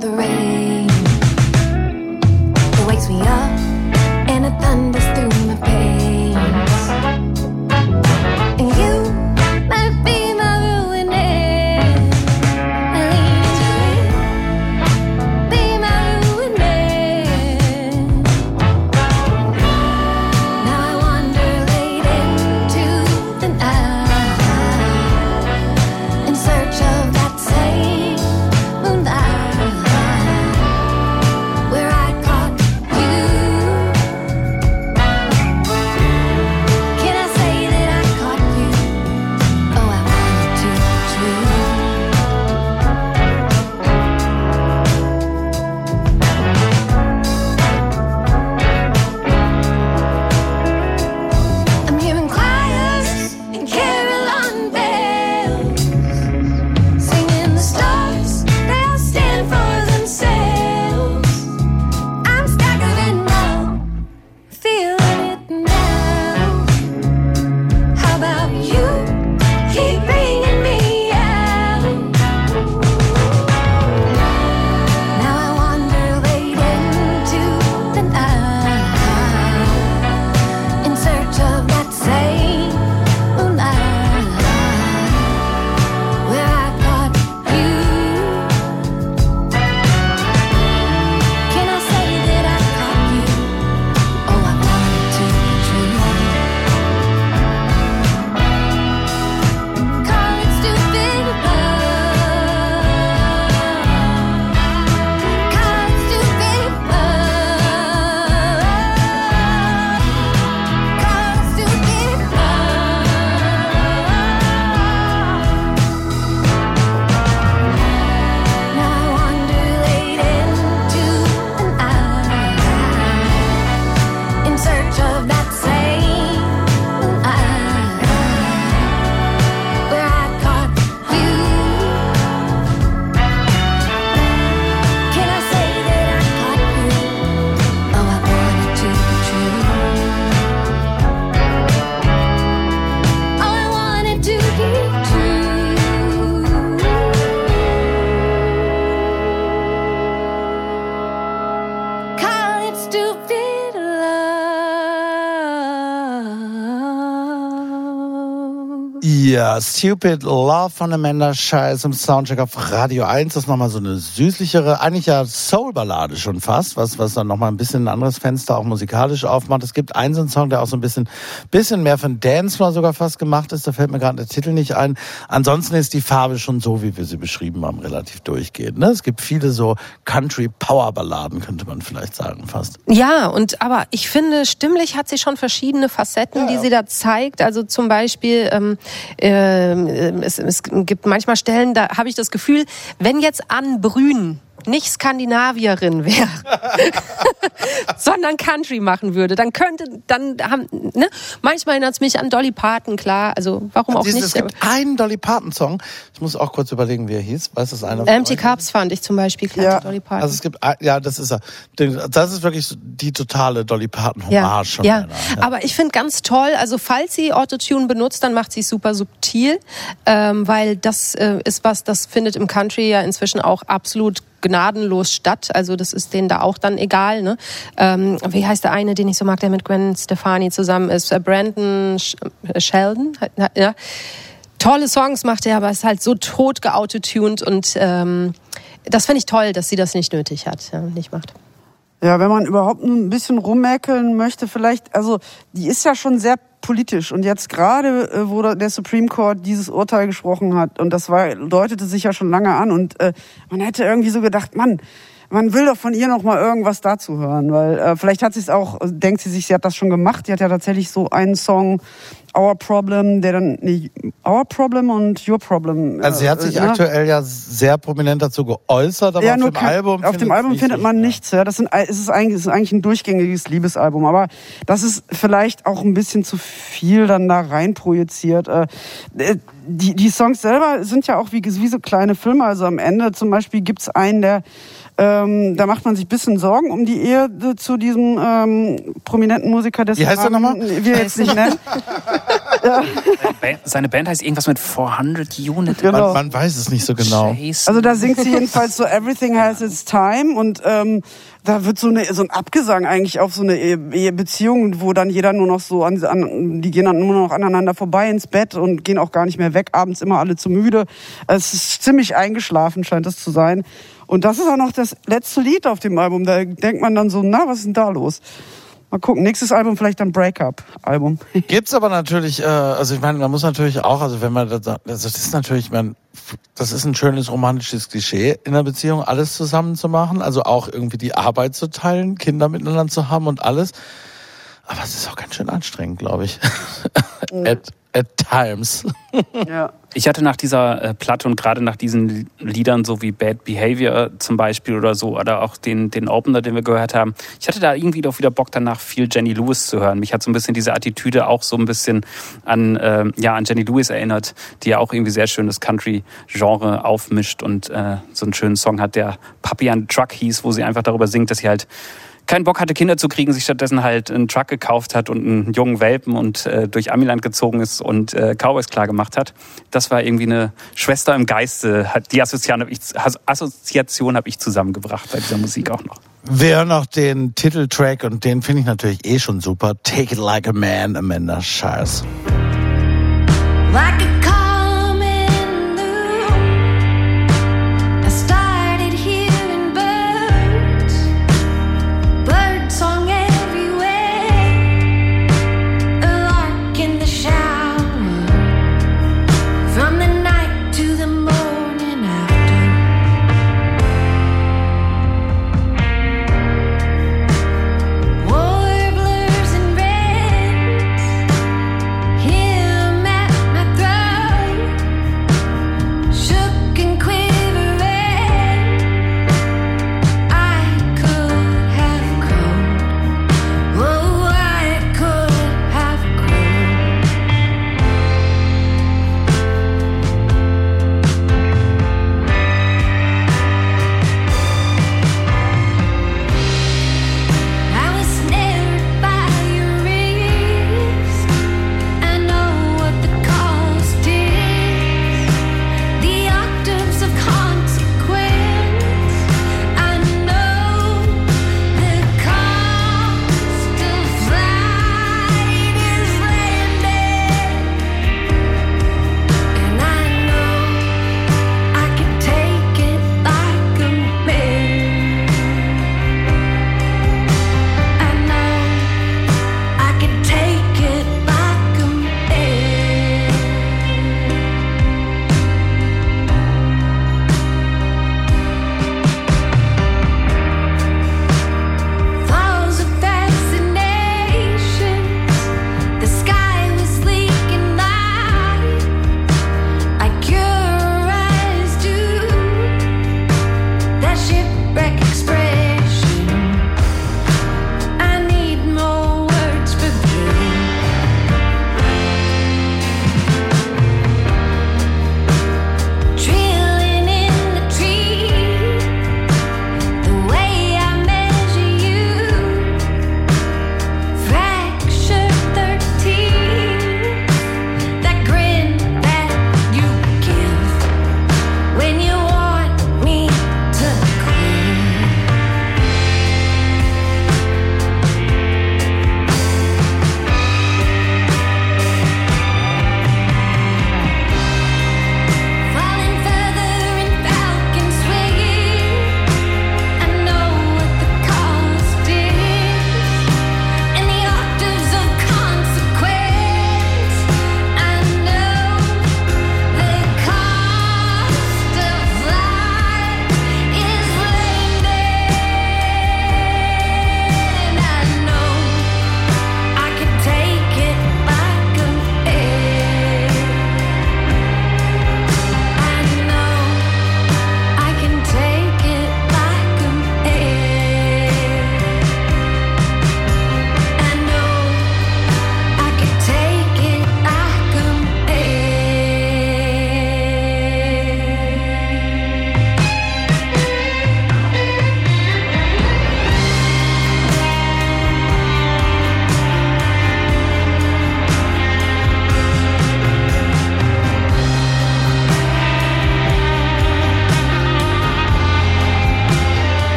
The rain. Stupid Love von Amanda Scheiß im Soundcheck auf Radio 1. Das ist nochmal so eine süßlichere, eigentlich ja Soul-Ballade schon fast, was, was dann nochmal ein bisschen ein anderes Fenster auch musikalisch aufmacht. Es gibt einen so einen Song, der auch so ein bisschen, bisschen mehr von Dancefloor sogar fast gemacht ist. Da fällt mir gerade der Titel nicht ein. Ansonsten ist die Farbe schon so, wie wir sie beschrieben haben, relativ durchgehend. Ne? Es gibt viele so Country-Power-Balladen, könnte man vielleicht sagen fast. Ja, und aber ich finde, stimmlich hat sie schon verschiedene Facetten, die sie da zeigt. Also zum Beispiel, ähm, ähm, es, es gibt manchmal Stellen, da habe ich das Gefühl, wenn jetzt Anne Brün nicht Skandinavierin wäre, (laughs) sondern Country machen würde, dann könnte, dann haben, ne? Manchmal erinnert es mich an Dolly Parton, klar, also warum auch nicht. Es gibt einen Dolly Parton-Song. Ich muss auch kurz überlegen, wie er hieß. Weiß das einer? Empty? Cups fand ich zum Beispiel klar, Ja. Dolly Parton. Also es gibt, ja, das ist er. Das ist wirklich die totale Dolly Parton-Hommage Ja, schon. ja. einer. aber ich finde ganz toll, also falls sie Autotune benutzt, dann macht sie es super subtil, ähm, weil das äh, ist was, das findet im Country ja inzwischen auch absolut gnadenlos statt. Also das ist denen da auch dann egal. Ne? Ähm, wie heißt der eine, den ich so mag, der mit Gwen Stefani zusammen ist? Äh, Brandon Sh äh, Sheldon? Ja. tolle Songs macht er, aber ist halt so tot geautotuned und ähm, das finde ich toll, dass sie das nicht nötig hat, ja, nicht macht. Ja, wenn man überhaupt ein bisschen rummäkeln möchte, vielleicht, also die ist ja schon sehr politisch. Und jetzt gerade, äh, wo der Supreme Court dieses Urteil gesprochen hat und das war, deutete sich ja schon lange an und äh, man hätte irgendwie so gedacht, Mann, man will doch von ihr noch mal irgendwas dazu hören, weil äh, vielleicht hat sie es auch, denkt sie sich, sie hat das schon gemacht. Die hat ja tatsächlich so einen Song, Our Problem, der dann nee, Our Problem und Your Problem. Also sie hat sich äh, ne? aktuell ja sehr prominent dazu geäußert, aber ja, auf nur dem kein- Album auf dem Album findet man nichts. Ja, das sind, es ist eigentlich, es ist eigentlich ein durchgängiges Liebesalbum, aber das ist vielleicht auch ein bisschen zu viel dann da rein projiziert. Äh, Die, die Songs selber sind ja auch wie, wie so kleine Filme. Also am Ende zum Beispiel gibt's einen, der ähm, da macht man sich ein bisschen Sorgen um die Ehe äh, zu diesem ähm, prominenten Musiker. dessen Wie heißt Namen nochmal? Wir jetzt nicht nennen. Band, seine Band heißt irgendwas mit 400 Unit. Genau. Man, man weiß es nicht so genau. Chase. Also da singt sie jedenfalls so Everything has its time und ähm, da wird so, eine, so ein Abgesang eigentlich auf so eine Ehe- Ehebeziehung, wo dann jeder nur noch so an, an die gehen dann nur noch aneinander vorbei ins Bett und gehen auch gar nicht mehr weg, abends immer alle zu müde. Es ist ziemlich eingeschlafen, scheint es zu sein. Und das ist auch noch das letzte Lied auf dem Album. Da denkt man dann so, na, was ist denn da los? Mal gucken, nächstes Album vielleicht dann Breakup-Album. (laughs) Gibt's aber natürlich, äh, also ich meine, man muss natürlich auch, also wenn man das, also das ist natürlich, man, das ist ein schönes romantisches Klischee in einer Beziehung, alles zusammen zu machen, also auch irgendwie die Arbeit zu teilen, Kinder miteinander zu haben und alles. Aber es ist auch ganz schön anstrengend, glaube ich. (laughs) at, at times. (laughs) ja. Ich hatte nach dieser äh, Platte und gerade nach diesen Liedern, so wie Bad Behavior zum Beispiel oder so, oder auch den, den Opener, den wir gehört haben, ich hatte da irgendwie doch wieder Bock danach, viel Jenny Lewis zu hören. Mich hat so ein bisschen diese Attitüde auch so ein bisschen an, äh, ja, an Jenny Lewis erinnert, die ja auch irgendwie sehr schön das Country-Genre aufmischt und äh, so einen schönen Song hat, der Puppy and Truck hieß, wo sie einfach darüber singt, dass sie halt keinen Bock hatte, Kinder zu kriegen, sich stattdessen halt einen Truck gekauft hat und einen jungen Welpen und äh, durch Amiland gezogen ist und äh, Cowboys klar gemacht hat. Das war irgendwie eine Schwester im Geiste. Hat, die Assoziation habe ich, Assoziation hab ich zusammengebracht bei dieser Musik auch noch. Wir hören noch den Titeltrack und den finde ich natürlich eh schon super. Take it like a man, Amanda Shires. Like a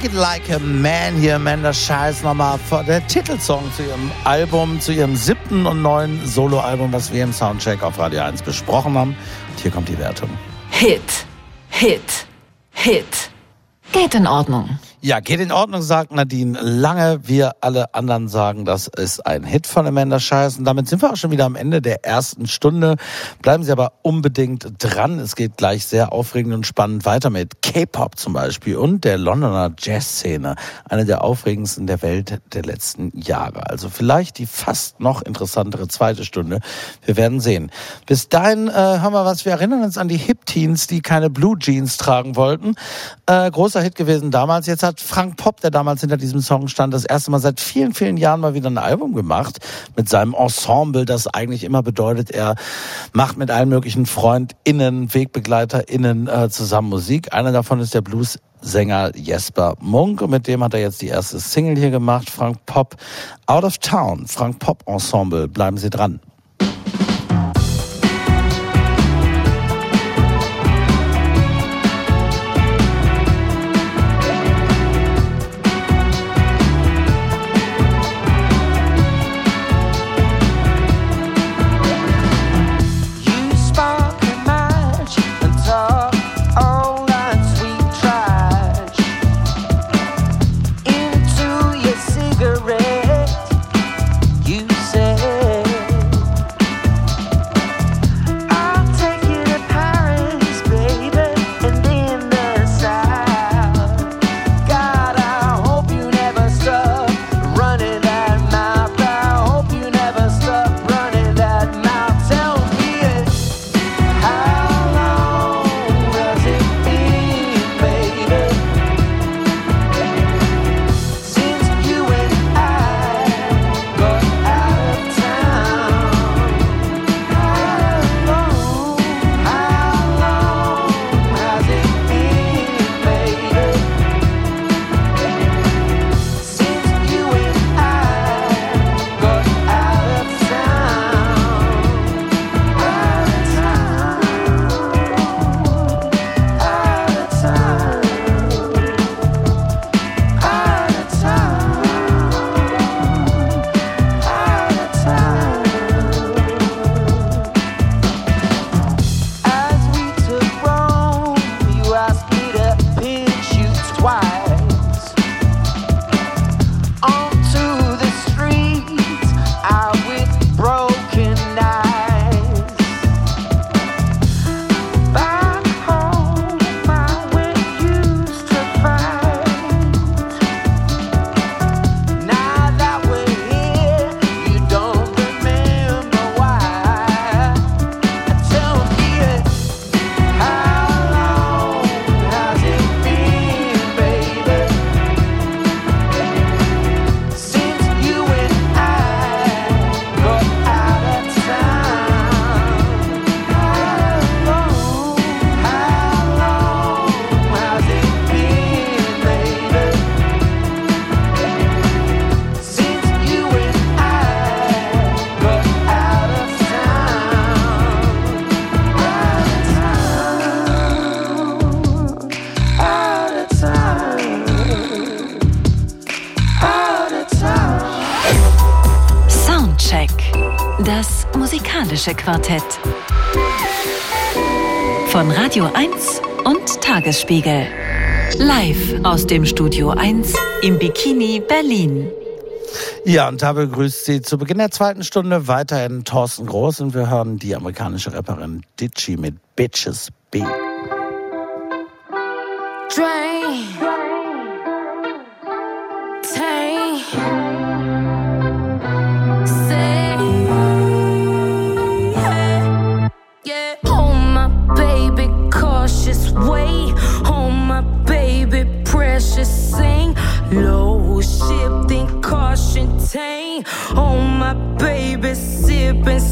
Ja, Take It Like a Man hier, Amanda Scheiß nochmal vor der Titelsong zu ihrem Album, zu ihrem siebten und neuen Soloalbum, was wir im Soundcheck auf Radio 1 besprochen haben. Und hier kommt die Wertung. Hit, Hit, Hit. Geht in Ordnung. Ja, geht in Ordnung, sagt Nadine Lange. Wir alle anderen sagen, das ist ein Hit von Amanda Scheiß. Und damit sind wir auch schon wieder am Ende der ersten Stunde. Bleiben Sie aber unbedingt dran. Es geht gleich sehr aufregend und spannend weiter mit K-Pop zum Beispiel und der Londoner Jazzszene. Eine der aufregendsten der Welt der letzten Jahre. Also vielleicht die fast noch interessantere zweite Stunde. Wir werden sehen. Bis dahin äh, haben wir was. Wir erinnern uns an die Hip-Teens, die keine Blue Jeans tragen wollten. Äh, großer Hit gewesen damals. Jetzt hat Frank Popp, der damals hinter diesem Song stand, das erste Mal seit vielen, vielen Jahren mal wieder ein Album gemacht mit seinem Ensemble, das eigentlich immer bedeutet, er macht mit allen möglichen FreundInnen, WegbegleiterInnen äh, zusammen Musik. Einer davon ist der Blues-Sänger Jesper Munk und mit dem hat er jetzt die erste Single hier gemacht, Frank Popp Out of Town, Frank Popp Ensemble. Bleiben Sie dran. Tagesspiegel. Live aus dem Studio 1 im Bikini Berlin. Ja, und da begrüßt Sie zu Beginn der zweiten Stunde weiterhin Thorsten Groß und wir hören die amerikanische Rapperin Ditchy mit Bitches B. Drain. My baby sip and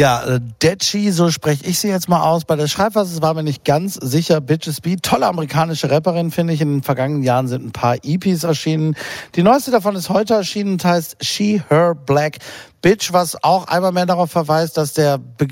Ja, äh, Dechi, so spreche ich sie jetzt mal aus. Bei der Schreibweise war mir nicht ganz sicher. Bitches Beat, tolle amerikanische Rapperin, finde ich. In den vergangenen Jahren sind ein paar EPs erschienen. Die neueste davon ist heute erschienen und heißt She, Her, Black Bitch, was auch einmal mehr darauf verweist, dass der Be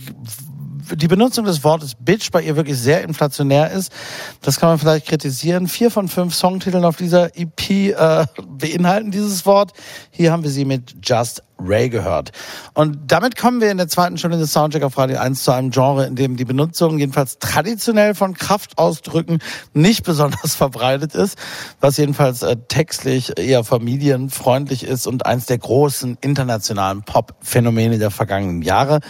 die Benutzung des Wortes Bitch bei ihr wirklich sehr inflationär ist. Das kann man vielleicht kritisieren. Vier von fünf Songtiteln auf dieser EP äh, beinhalten dieses Wort. Hier haben wir sie mit Just Ray gehört. Und damit kommen wir in der zweiten Stunde des Soundcheck auf Radio 1 zu einem Genre, in dem die Benutzung jedenfalls traditionell von Kraftausdrücken nicht (laughs) besonders verbreitet ist, was jedenfalls äh, textlich eher familienfreundlich ist und eins der großen internationalen Pop-Phänomene der vergangenen Jahre.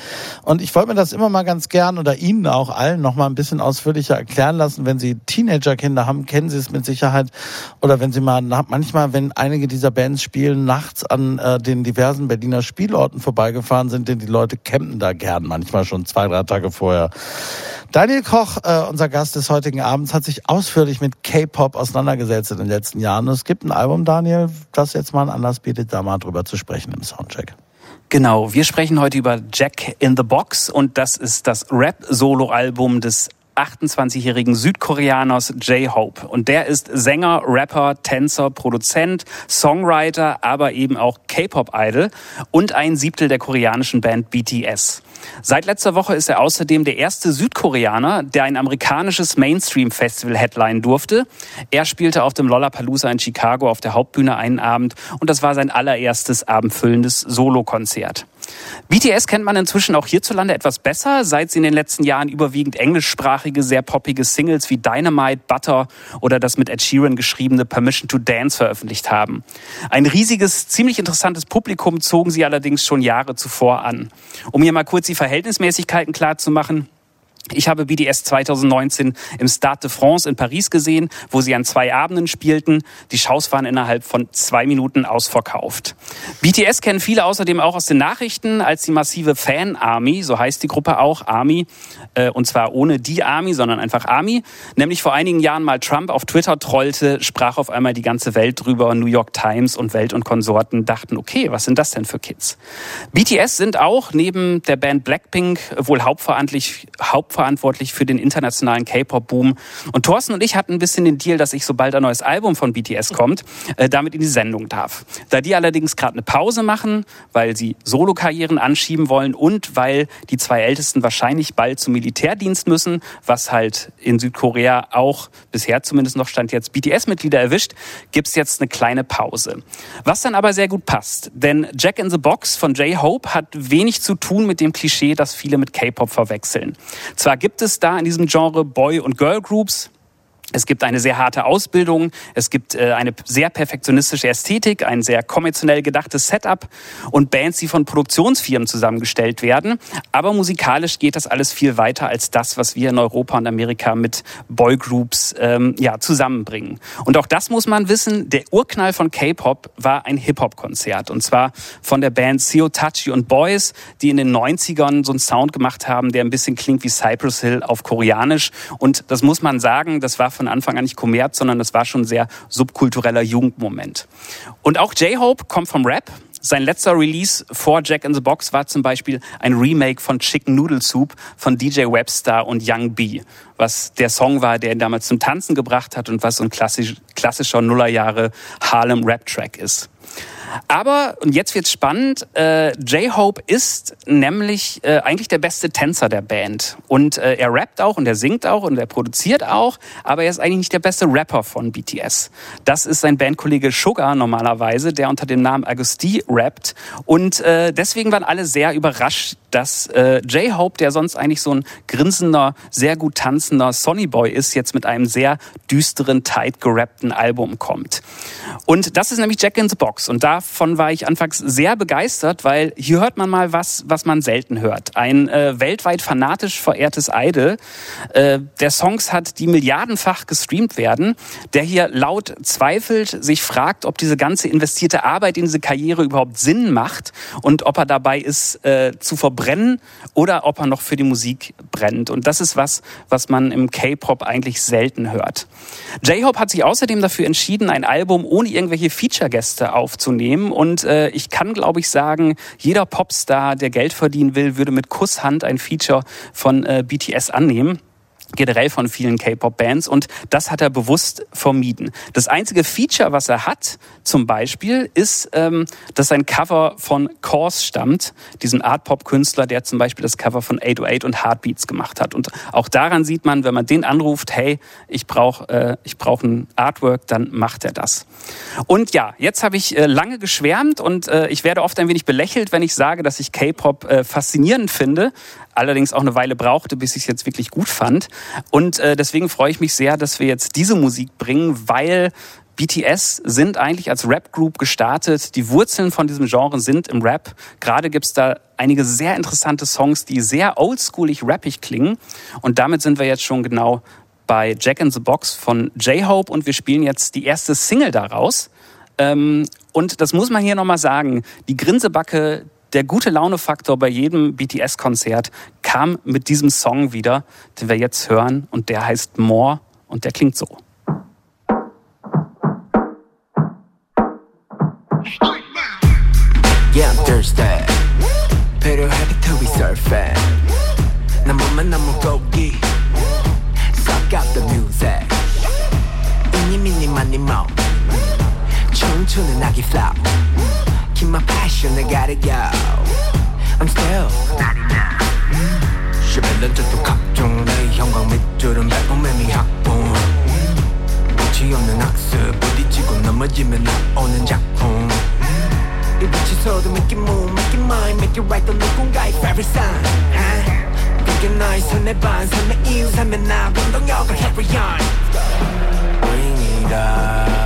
Und ich wollte mir das immer mal ganz gern oder Ihnen auch allen noch mal ein bisschen ausführlicher erklären lassen. Wenn Sie Teenagerkinder haben, kennen Sie es mit Sicherheit. Oder wenn Sie mal, manchmal, wenn einige dieser Bands spielen, nachts an äh, den diversen Berliner Spielorten vorbeigefahren sind, denn die Leute campen da gern, manchmal schon zwei, drei Tage vorher. Daniel Koch, äh, unser Gast des heutigen Abends, hat sich ausführlich mit K-Pop auseinandergesetzt in den letzten Jahren. Es gibt ein Album, Daniel, das jetzt mal einen Anlass bietet, da mal drüber zu sprechen im Soundcheck. Genau, wir sprechen heute über Jack in the Box und das ist das Rap-Solo-Album des 28-jährigen Südkoreaners J-Hope. Und der ist Sänger, Rapper, Tänzer, Produzent, Songwriter, aber eben auch K-Pop-Idol und ein Siebtel der koreanischen Band BTS. Seit letzter Woche ist er außerdem der erste Südkoreaner, der ein amerikanisches Mainstream-Festival headline durfte. Er spielte auf dem Lollapalooza in Chicago auf der Hauptbühne einen Abend und das war sein allererstes abendfüllendes Solokonzert. BTS kennt man inzwischen auch hierzulande etwas besser, seit sie in den letzten Jahren überwiegend englischsprachige, sehr poppige Singles wie Dynamite, Butter oder das mit Ed Sheeran geschriebene Permission to Dance veröffentlicht haben. Ein riesiges, ziemlich interessantes Publikum zogen sie allerdings schon Jahre zuvor an. Um hier mal kurz die Verhältnismäßigkeiten klar zu machen. Ich habe BDS 2019 im Stade de France in Paris gesehen, wo sie an zwei Abenden spielten. Die Shows waren innerhalb von zwei Minuten ausverkauft. BTS kennen viele außerdem auch aus den Nachrichten als die massive Fan-Army, so heißt die Gruppe auch, Army, äh, und zwar ohne die Army, sondern einfach Army. Nämlich vor einigen Jahren mal Trump auf Twitter trollte, sprach auf einmal die ganze Welt drüber. New York Times und Welt und Konsorten dachten, okay, was sind das denn für Kids? BTS sind auch neben der Band Blackpink wohl hauptverantwortlich, hauptverantwortlich für den internationalen K-Pop-Boom. Und Thorsten und ich hatten ein bisschen den Deal, dass ich, sobald ein neues Album von BTS kommt, äh, damit in die Sendung darf. Da die allerdings gerade eine Pause machen, weil sie Solokarrieren anschieben wollen und weil die zwei Ältesten wahrscheinlich bald zum Militärdienst müssen, was halt in Südkorea auch bisher zumindest noch stand jetzt BTS-Mitglieder erwischt, gibt's jetzt eine kleine Pause. Was dann aber sehr gut passt, denn Jack in the Box von J-Hope hat wenig zu tun mit dem Klischee, das viele mit K-Pop verwechseln. Zwar gibt es da in diesem Genre Boy- und Girl-Groups, es gibt eine sehr harte Ausbildung, es gibt äh, eine sehr perfektionistische Ästhetik, ein sehr konventionell gedachtes Setup und Bands, die von Produktionsfirmen zusammengestellt werden. Aber musikalisch geht das alles viel weiter als das, was wir in Europa und Amerika mit Boygroups ähm, ja, zusammenbringen. Und auch das muss man wissen, der Urknall von K-Pop war ein Hip-Hop-Konzert. Und zwar von der Band Seo Tachi und Boys, die in den 90ern so einen Sound gemacht haben, der ein bisschen klingt wie Cypress Hill auf Koreanisch. Und das muss man sagen, das war von Anfang an nicht Kommerz, sondern das war schon sehr subkultureller Jugendmoment. Und auch J-Hope kommt vom Rap. Sein letzter Release vor Jack in the Box war zum Beispiel ein Remake von Chicken Noodle Soup von DJ Webstar und Young B, was der Song war, der ihn damals zum Tanzen gebracht hat und was so ein klassisch, klassischer Nullerjahre Harlem Rap Track ist. Aber, und jetzt wird's spannend, äh, J-Hope ist nämlich äh, eigentlich der beste Tänzer der Band. Und äh, er rappt auch und er singt auch und er produziert auch, aber er ist eigentlich nicht der beste Rapper von BTS. Das ist sein Bandkollege Sugar normalerweise, der unter dem Namen Agusti rappt. Und äh, deswegen waren alle sehr überrascht, dass äh, J-Hope, der sonst eigentlich so ein grinsender, sehr gut tanzender Sonny Boy ist, jetzt mit einem sehr düsteren, tight gerappten Album kommt. Und das ist nämlich Jack in the Box. Und davon war ich anfangs sehr begeistert, weil hier hört man mal was, was man selten hört. Ein äh, weltweit fanatisch verehrtes Idol, äh, der Songs hat, die milliardenfach gestreamt werden, der hier laut zweifelt, sich fragt, ob diese ganze investierte Arbeit in diese Karriere überhaupt Sinn macht und ob er dabei ist, äh, zu verbrennen oder ob er noch für die Musik brennt. Und das ist was, was man im K-Pop eigentlich selten hört. J-Hope hat sich außerdem dafür entschieden, ein Album ohne irgendwelche Feature-Gäste aufzunehmen angenehm und äh, ich kann, glaube ich, sagen, jeder Popstar, der Geld verdienen will, würde mit Kusshand ein Feature von äh, BTS annehmen generell von vielen K-Pop-Bands und das hat er bewusst vermieden. Das einzige Feature, was er hat, zum Beispiel, ist, ähm, dass sein Cover von Kors stammt, diesem Art-Pop-Künstler, der zum Beispiel das Cover von 808 und Heartbeats gemacht hat. Und auch daran sieht man, wenn man den anruft, hey, ich brauche äh, ich brauch ein Artwork, dann macht er das. Und ja, jetzt habe ich äh, lange geschwärmt und äh, ich werde oft ein wenig belächelt, wenn ich sage, dass ich K-Pop äh, faszinierend finde, allerdings auch eine Weile brauchte, bis ich es jetzt wirklich gut fand. Und äh, deswegen freue ich mich sehr, dass wir jetzt diese Musik bringen, weil BTS sind eigentlich als Rap-Group gestartet. Die Wurzeln von diesem Genre sind im Rap. Gerade gibt's da einige sehr interessante Songs, die sehr oldschoolig rappig klingen. Und damit sind wir jetzt schon genau bei Jack in the Box von J-Hope und wir spielen jetzt die erste Single daraus. Ähm, und das muss man hier nochmal sagen. Die Grinsebacke, der gute Laune-Faktor bei jedem BTS-Konzert kam mit diesem Song wieder, den wir jetzt hören. Und der heißt More und der klingt so. Yeah, I'm thirsty. 필요하게 to be surfing. 난 몸만 너무 고기. Suck out the music. 이니 미니 마니 모. 춤추는 아기 flow. Keep my passion, I gotta go. I'm still 11년 전도 각종 내 형광 밑줄은 배움의 미학봉 끝이 없는 학습 부딪히고 넘어지면 나오는 작품 이 위치서도 make it move, make it mine, make it right 또 누군가의 favorite sign 아, 그게 너의 손에 반 삶의 이유 삶의 나 운동력을 carry on Bring it up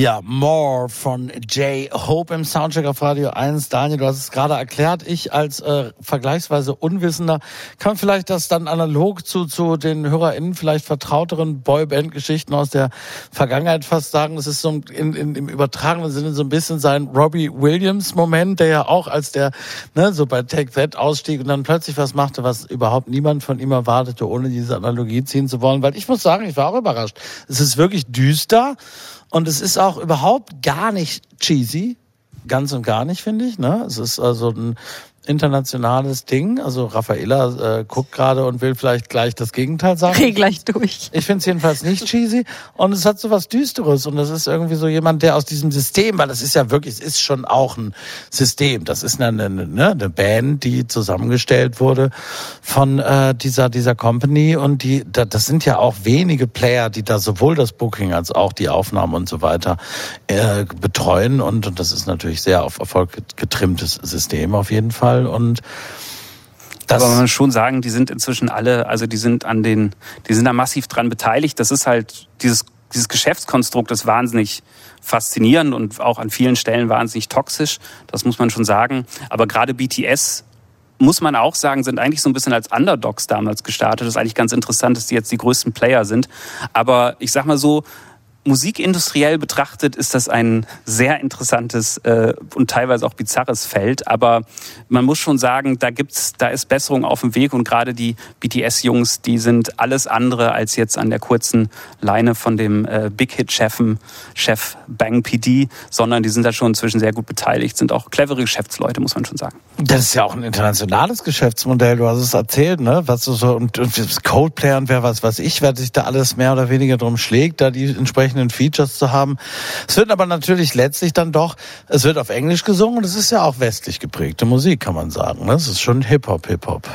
Ja, More von J. Hope im Soundcheck auf Radio 1. Daniel, du hast es gerade erklärt. Ich als äh, vergleichsweise Unwissender kann vielleicht das dann analog zu, zu den HörerInnen vielleicht vertrauteren Boyband-Geschichten aus der Vergangenheit fast sagen. Es ist so in, in, im übertragenen Sinne so ein bisschen sein Robbie Williams-Moment, der ja auch als der ne, so bei Take That ausstieg und dann plötzlich was machte, was überhaupt niemand von ihm erwartete, ohne diese Analogie ziehen zu wollen. Weil ich muss sagen, ich war auch überrascht. Es ist wirklich düster. Und es ist auch überhaupt gar nicht cheesy. Ganz und gar nicht, finde ich. Ne? Es ist also ein, internationales Ding. Also Raffaella äh, guckt gerade und will vielleicht gleich das Gegenteil sagen. Dreh gleich durch. Ich finde es jedenfalls nicht cheesy und es hat so was Düsteres und das ist irgendwie so jemand, der aus diesem System, weil das ist ja wirklich, es ist schon auch ein System. Das ist eine, eine, ne, eine Band, die zusammengestellt wurde von äh, dieser dieser Company und die, da, das sind ja auch wenige Player, die da sowohl das Booking als auch die Aufnahmen und so weiter äh, betreuen und, und das ist natürlich sehr auf Erfolg getrimmtes System auf jeden Fall und das Aber man muss schon sagen, die sind inzwischen alle, also die sind an den, die sind da massiv dran beteiligt. Das ist halt dieses, dieses Geschäftskonstrukt ist wahnsinnig faszinierend und auch an vielen Stellen wahnsinnig toxisch. Das muss man schon sagen. Aber gerade BTS muss man auch sagen, sind eigentlich so ein bisschen als Underdogs damals gestartet. Das ist eigentlich ganz interessant, dass die jetzt die größten Player sind. Aber ich sag mal so, musikindustriell betrachtet ist das ein sehr interessantes äh, und teilweise auch bizarres Feld. Aber man muss schon sagen, da gibt's, da ist Besserung auf dem Weg und gerade die BTS-Jungs, die sind alles andere als jetzt an der kurzen Leine von dem äh, Big Hit-Chefen, Chef Bang PD, sondern die sind da schon inzwischen sehr gut beteiligt, sind auch clevere Geschäftsleute, muss man schon sagen. Das ist ja auch ein internationales Geschäftsmodell. Du hast es erzählt, ne? Was so und, und Coldplay und wer was weiß ich, wer sich da alles mehr oder weniger drum schlägt, da die entsprechenden Features zu haben. Es wird aber natürlich letztlich dann doch, es wird auf Englisch gesungen und es ist ja auch westlich geprägte Musik, kann man sagen. ne? Es ist schon Hip Hop, Hip Hop.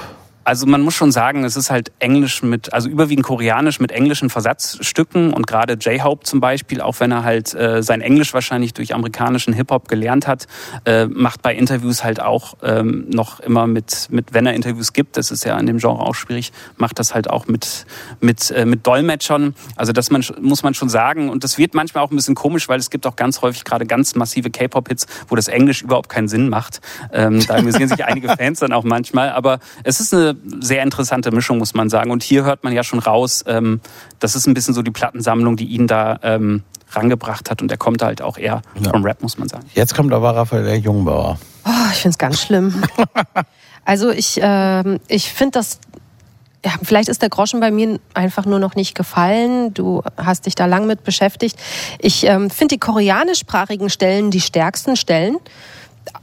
Also man muss schon sagen, es ist halt Englisch mit, also überwiegend Koreanisch mit englischen Versatzstücken und gerade J-Hope zum Beispiel, auch wenn er halt äh, sein Englisch wahrscheinlich durch amerikanischen Hip-Hop gelernt hat, äh, macht bei Interviews halt auch ähm, noch immer mit, mit, wenn er Interviews gibt, das ist ja in dem Genre auch schwierig, macht das halt auch mit, mit, äh, mit Dolmetschern. Also das man, muss man schon sagen und das wird manchmal auch ein bisschen komisch, weil es gibt auch ganz häufig gerade ganz massive K-Pop-Hits, wo das Englisch überhaupt keinen Sinn macht. Ähm, da amüsieren sich (laughs) einige Fans dann auch manchmal, aber es ist eine sehr interessante Mischung, muss man sagen. Und hier hört man ja schon raus, ähm, das ist ein bisschen so die Plattensammlung, die ihn da ähm, rangebracht hat. Und er kommt halt auch eher Ja. vom Rap, muss man sagen. Jetzt kommt aber Raphael Jungbauer. Oh, ich finde es ganz schlimm. (laughs) also ich, ähm, ich finde das. Ja, vielleicht ist der Groschen bei mir einfach nur noch nicht gefallen. Du hast dich da lang mit beschäftigt. Ich ähm, finde die koreanischsprachigen Stellen die stärksten Stellen,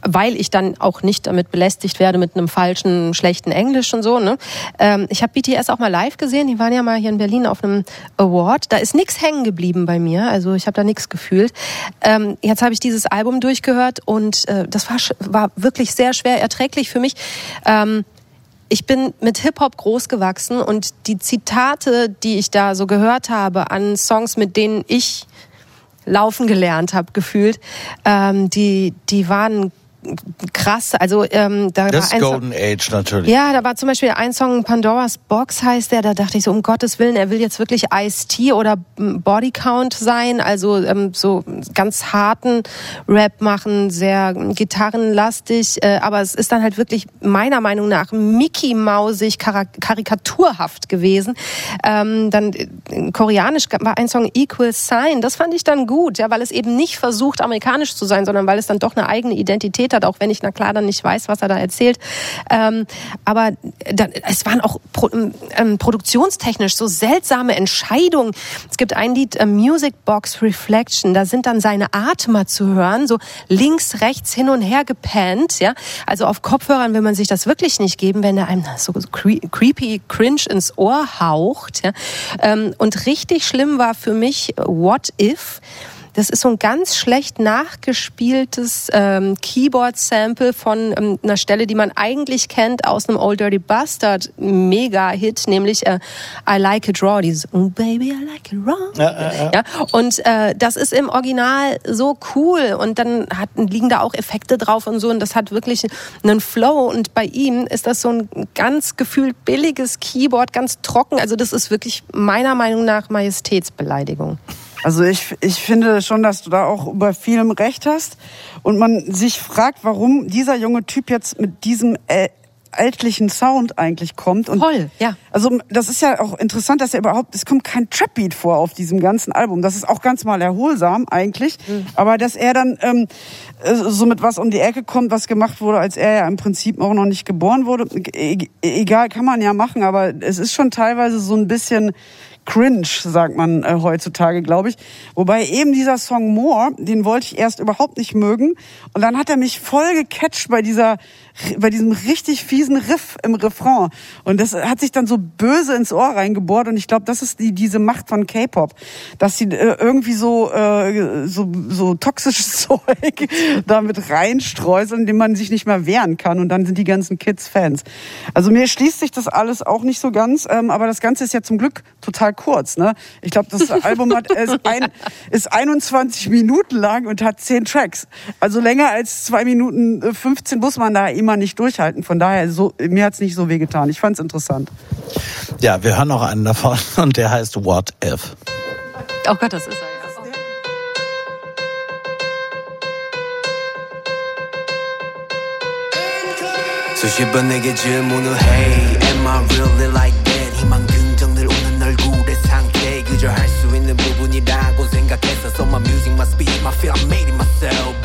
weil ich dann auch nicht damit belästigt werde mit einem falschen, schlechten Englisch und so. Ne? Ähm, ich habe BTS auch mal live gesehen. Die waren ja mal hier in Berlin auf einem Award. Da ist nichts hängen geblieben bei mir. Also ich habe da nichts gefühlt. Ähm, jetzt habe ich dieses Album durchgehört und äh, das war, war wirklich sehr schwer erträglich für mich. Ähm, ich bin mit Hip-Hop groß gewachsen und die Zitate, die ich da so gehört habe an Songs, mit denen ich laufen gelernt habe, gefühlt, ähm, die, die waren krass. Also ähm, da Das war ein Song- Golden Age natürlich. ja, da war zum Beispiel ein Song, Pandoras Box heißt der, da dachte ich so, um Gottes Willen, er will jetzt wirklich Ice-T oder mm, Body Count sein, also ähm, so ganz harten Rap machen, sehr gitarrenlastig, äh, aber es ist dann halt wirklich meiner Meinung nach Mickey Mausig karikaturhaft gewesen. Ähm, dann äh, koreanisch war ein Song Equal Sign, das fand ich dann gut, ja, weil es eben nicht versucht, amerikanisch zu sein, sondern weil es dann doch eine eigene Identität hat, auch wenn ich na klar dann nicht weiß, was er da erzählt. Ähm, aber dann, es waren auch pro, ähm, produktionstechnisch so seltsame Entscheidungen. Es gibt ein Lied, äh, Music Box Reflection, da sind dann seine Atmer zu hören, so links, rechts, hin und her gepannt, ja. Also auf Kopfhörern will man sich das wirklich nicht geben, wenn er einem so cre creepy cringe ins Ohr haucht, ja. Ähm, und richtig schlimm war für mich What If. Das ist so ein ganz schlecht nachgespieltes ähm, Keyboard-Sample von ähm, einer Stelle, die man eigentlich kennt aus einem Old Dirty Bastard Mega-Hit, nämlich äh, I Like It Raw, dieses Oh Baby, I Like It Raw. Ja, und äh, das ist im Original so cool und dann hat, liegen da auch Effekte drauf und so und das hat wirklich einen Flow und bei ihm ist das so ein ganz gefühlt billiges Keyboard, ganz trocken. Also das ist wirklich meiner Meinung nach Majestätsbeleidigung. Also ich, ich finde schon, dass du da auch über vielem recht hast und man sich fragt, warum dieser junge Typ jetzt mit diesem äh, ältlichen Sound eigentlich kommt. Und Voll, ja. Also das ist ja auch interessant, dass er überhaupt, es kommt kein Trap-Beat vor auf diesem ganzen Album. Das ist auch ganz mal erholsam eigentlich. Aber dass er dann ähm, äh, so mit was um die Ecke kommt, was gemacht wurde, als er ja im Prinzip auch noch nicht geboren wurde. E egal, kann man ja machen, aber es ist schon teilweise so ein bisschen cringe, sagt man äh, heutzutage, glaube ich. Wobei eben dieser Song More, den wollte ich erst überhaupt nicht mögen. Und dann hat er mich voll gecatcht bei dieser, bei diesem richtig fiesen Riff im Refrain. Und das hat sich dann so böse ins Ohr reingebohrt. Und ich glaube, das ist die, diese Macht von K-Pop. Dass sie äh, irgendwie so, äh, so, so toxisches (laughs) Zeug damit reinstreuseln, dem man sich nicht mehr wehren kann. Und dann sind die ganzen Kids Fans. Also mir schließt sich das alles auch nicht so ganz. Ähm, aber das Ganze ist ja zum Glück total kurz. Ne? Ich glaube, das (laughs) Album hat, ist, ein, ist 21 Minuten lang und hat 10 Tracks. Also länger als 2 Minuten äh, 15 muss man da immer nicht durchhalten. Von daher, so, mir hat's nicht so wehgetan. Ich fand's interessant. Ja, wir hören noch einen davon (laughs) und der heißt What If. Oh Gott, das ist er ja. 수십 번 내게 질문을 해 Am I really like that 희망 긍정들 오는 얼굴의 상태 그저 할 수 있는 부분이라고 생각해서 So my music, my speech, my feel I made it myself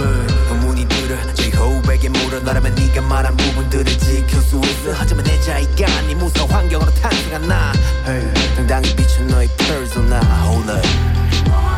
너라면 네가 말한 부분들을 지킬 수 있어. 하지만 내 자의가 아닌 무서운 환경으로 탄생한 나. Hey, 당당히 비춘 너의 persona. Hold up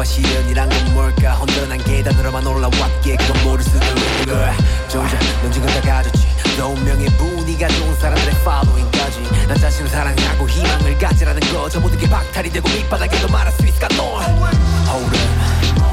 풍파와 시련이란 건 뭘까? 혼돈한 계단으로만 올라왔기에 그건 모를 수도 있는 걸 조자 넌 지금 다 가졌지. 너 운명의 분위기가 좋은 사람들의 following까지. 난 자신을 사랑하고 희망을 가지라는 거저 모든 게 박탈이 되고 밑바닥에도 말할 수 있을까 너? Hold up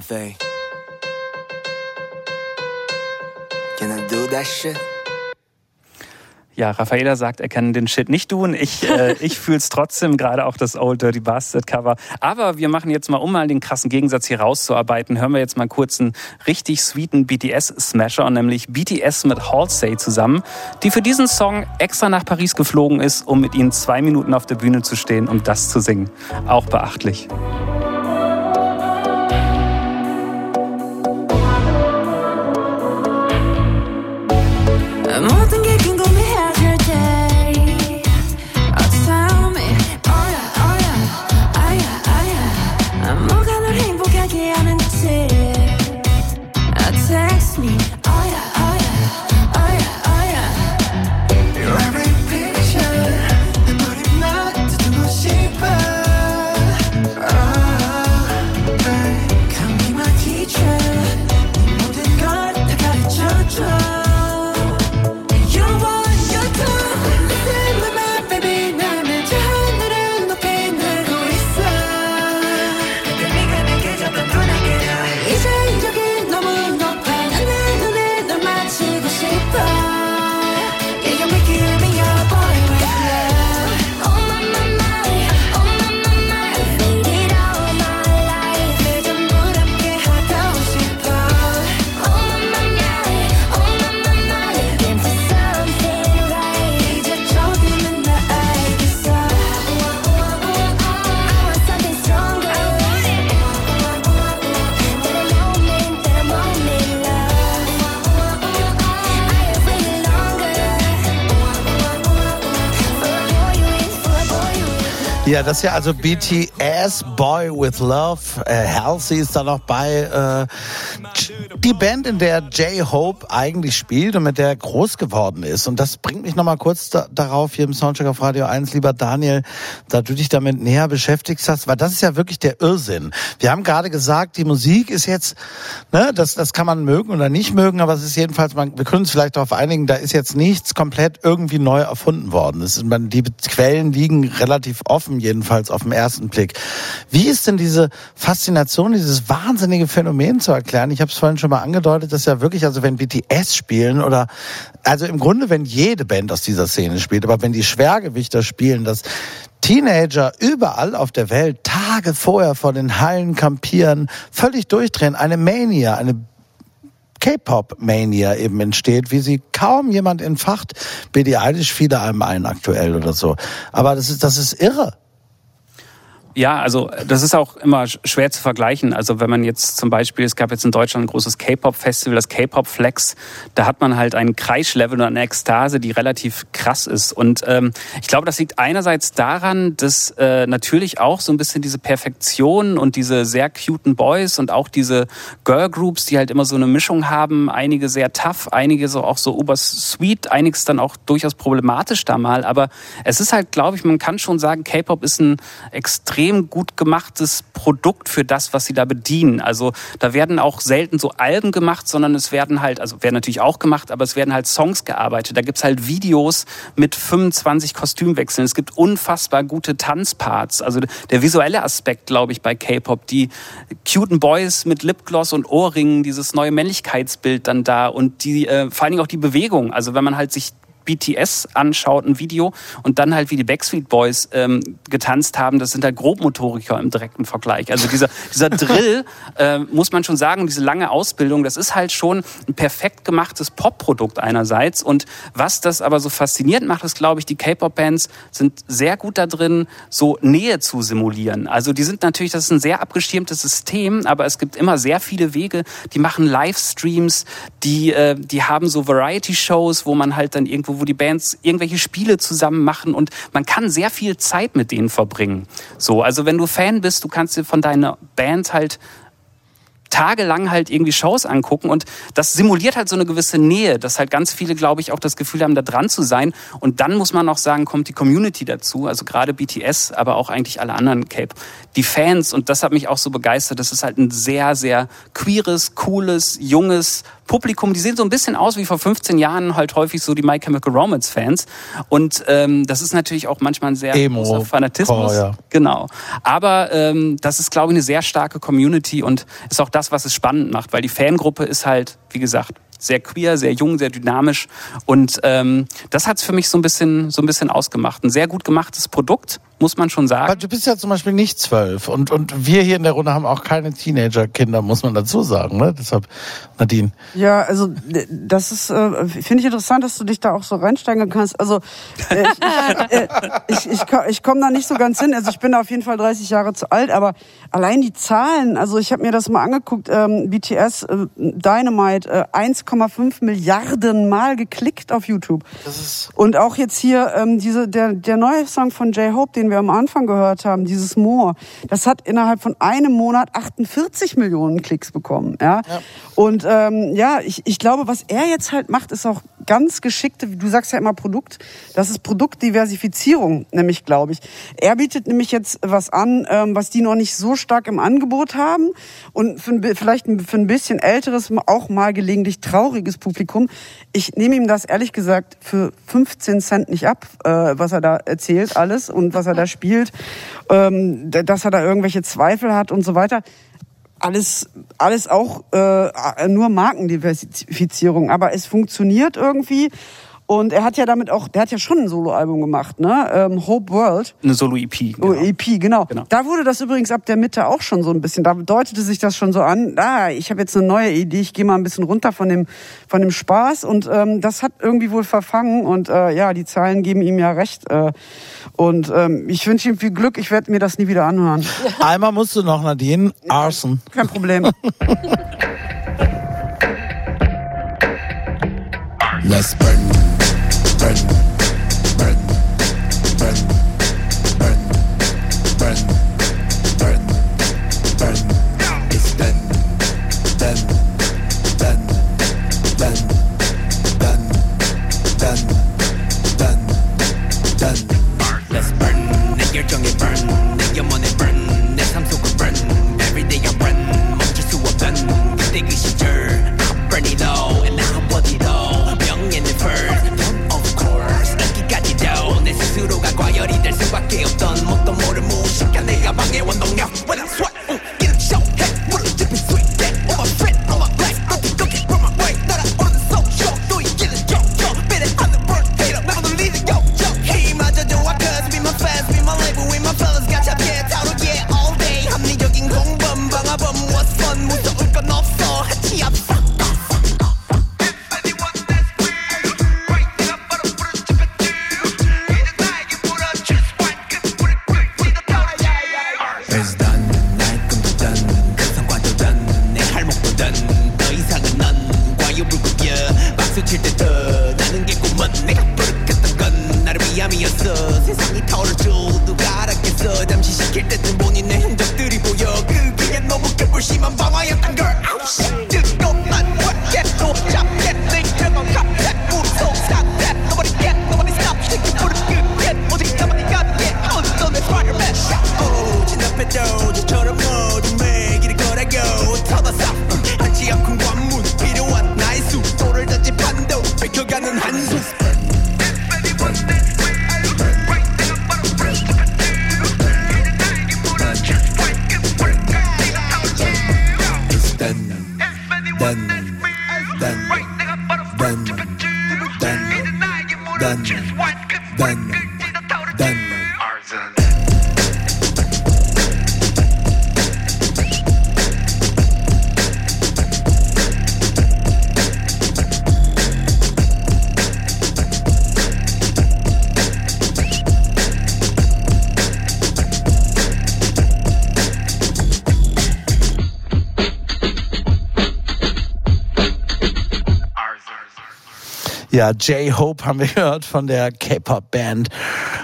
nothing? Can I do that shit? Ja, Raffaela sagt, er kann den Shit nicht tun. Ich, äh, (laughs) ich fühl's trotzdem, gerade auch das Old Dirty Bastard Cover. Aber wir machen jetzt mal, um mal den krassen Gegensatz hier rauszuarbeiten, hören wir jetzt mal kurz einen richtig sweeten BTS-Smasher, nämlich BTS mit Halsey zusammen, die für diesen Song extra nach Paris geflogen ist, um mit ihnen zwei Minuten auf der Bühne zu stehen und das zu singen. Auch beachtlich. Das ist ja also BTS, Boy with Love. Äh, Halsey ist da noch bei. Äh, die Band, in der J-Hope eigentlich spielt und mit der er groß geworden ist. Und das bringt mich nochmal kurz da, darauf hier im Soundcheck auf Radio 1, lieber Daniel, da du dich damit näher beschäftigt hast, weil das ist ja wirklich der Irrsinn. Wir haben gerade gesagt, die Musik ist jetzt, ne, das, das kann man mögen oder nicht mögen, aber es ist jedenfalls, man, wir können uns vielleicht darauf einigen, da ist jetzt nichts komplett irgendwie neu erfunden worden. Ist, man, die Quellen liegen relativ offen, jedenfalls auf den ersten Blick. Wie ist denn diese Faszination, dieses wahnsinnige Phänomen zu erklären? Ich habe es vorhin schon mal angedeutet, dass ja wirklich, also wenn BTS spielen oder also im Grunde, wenn jede Band aus dieser Szene spielt, aber wenn die Schwergewichter spielen, dass Teenager überall auf der Welt Tage vorher vor den Hallen kampieren, völlig durchdrehen, eine Mania, eine K-Pop-Mania eben entsteht, wie sie kaum jemand entfacht. Billie Eilish viele einem ein aktuell oder so. Aber das ist, das ist irre. Ja, also das ist auch immer sch- schwer zu vergleichen. Also wenn man jetzt zum Beispiel, es gab jetzt in Deutschland ein großes K-Pop-Festival, das K-Pop Flex, da hat man halt einen Kreischlevel und eine Ekstase, die relativ krass ist. Und ähm, ich glaube, das liegt einerseits daran, dass äh, natürlich auch so ein bisschen diese Perfektion und diese sehr cuten Boys und auch diese Girl Groups, die halt immer so eine Mischung haben, einige sehr tough, einige so auch so obersweet, einiges dann auch durchaus problematisch da mal. Aber es ist halt, glaube ich, man kann schon sagen, K-Pop ist ein extrem gut gemachtes Produkt für das, was sie da bedienen. Also da werden auch selten so Alben gemacht, sondern es werden halt, also werden natürlich auch gemacht, aber es werden halt Songs gearbeitet. Da gibt's halt Videos mit 25 Kostümwechseln. Es gibt unfassbar gute Tanzparts. Also der visuelle Aspekt, glaube ich, bei K-Pop, die cuten Boys mit Lipgloss und Ohrringen, dieses neue Männlichkeitsbild dann da und die äh, vor allen Dingen auch die Bewegung. Also wenn man halt sich BTS anschaut, ein Video, und dann halt wie die Backstreet Boys ähm, getanzt haben, das sind halt Grobmotoriker im direkten Vergleich. Also dieser, dieser (laughs) Drill, äh, muss man schon sagen, diese lange Ausbildung, das ist halt schon ein perfekt gemachtes Popprodukt einerseits. Und was das aber so faszinierend macht, ist, glaube ich, die K-Pop-Bands sind sehr gut da drin, so Nähe zu simulieren. Also die sind natürlich, das ist ein sehr abgeschirmtes System, aber es gibt immer sehr viele Wege. Die machen Livestreams, die, äh, die haben so Variety-Shows, wo man halt dann irgendwo, wo die Bands irgendwelche Spiele zusammen machen und man kann sehr viel Zeit mit denen verbringen. So, also wenn du Fan bist, du kannst dir von deiner Band halt tagelang halt irgendwie Shows angucken und das simuliert halt so eine gewisse Nähe, dass halt ganz viele, glaube ich, auch das Gefühl haben, da dran zu sein. Und dann muss man auch sagen, kommt die Community dazu, also gerade BTS, aber auch eigentlich alle anderen Cape. Die Fans, und das hat mich auch so begeistert, das ist halt ein sehr, sehr queeres, cooles, junges Publikum. Die sehen so ein bisschen aus wie vor 15 Jahren halt häufig so die My Chemical Romance Fans. Und ähm, das ist natürlich auch manchmal ein sehr Emo, großer Fanatismus. Ja. Genau. Aber ähm, das ist, glaube ich, eine sehr starke Community und ist auch das, was es spannend macht, weil die Fangruppe ist halt, wie gesagt, sehr queer, sehr jung, sehr dynamisch. Und ähm, das hat's für mich so ein bisschen, so ein bisschen ausgemacht. Ein sehr gut gemachtes Produkt, muss man schon Aber sagen. du bist ja zum Beispiel nicht zwölf und, und wir hier in der Runde haben auch keine Teenager-Kinder, muss man dazu sagen. Ne? Deshalb, Nadine. Ja, also das ist, äh, finde ich interessant, dass du dich da auch so reinsteigen kannst. Also äh, ich, äh, ich, ich, ko- ich komme da nicht so ganz hin. Also ich bin da auf jeden Fall 30 Jahre zu alt, aber allein die Zahlen, also ich habe mir das mal angeguckt, ähm, BTS äh, Dynamite, äh, 1,5 Milliarden Mal geklickt auf YouTube. Und auch jetzt hier ähm, diese der der neue Song von J-Hope, den wir am Anfang gehört haben, dieses More, das hat innerhalb von einem Monat 48 Millionen Klicks bekommen. Ja. Und ähm, ja, ich, ich glaube, was er jetzt halt macht, ist auch ganz geschickte, du sagst ja immer Produkt, das ist Produktdiversifizierung, nämlich glaube ich. Er bietet nämlich jetzt was an, ähm, was die noch nicht so stark im Angebot haben und für vielleicht für ein bisschen älteres, auch mal gelegentlich trauriges Publikum. Ich nehme ihm das ehrlich gesagt für 15 Cent nicht ab, äh, was er da erzählt alles und was er da spielt, ähm, dass er da irgendwelche Zweifel hat und so weiter alles, alles auch äh, nur Markendiversifizierung, aber es funktioniert irgendwie. Und er hat ja damit auch, der hat ja schon ein Soloalbum gemacht, ne? Ähm, Hope World. Eine Solo-EP. Oh, Genau. EP, genau. Genau. Da wurde das übrigens ab der Mitte auch schon so ein bisschen, da deutete sich das schon so an, ah, ich habe jetzt eine neue Idee, ich gehe mal ein bisschen runter von dem, von dem Spaß und ähm, das hat irgendwie wohl verfangen und äh, ja, die Zahlen geben ihm ja recht. Äh, und ähm, ich wünsche ihm viel Glück, ich werde mir das nie wieder anhören. (laughs) Einmal musst du noch, Nadine. Arson. Kein Problem. (laughs) Let's burn, get gun get burned Ja, J-Hope haben wir (laughs) gehört von der K-Pop-Band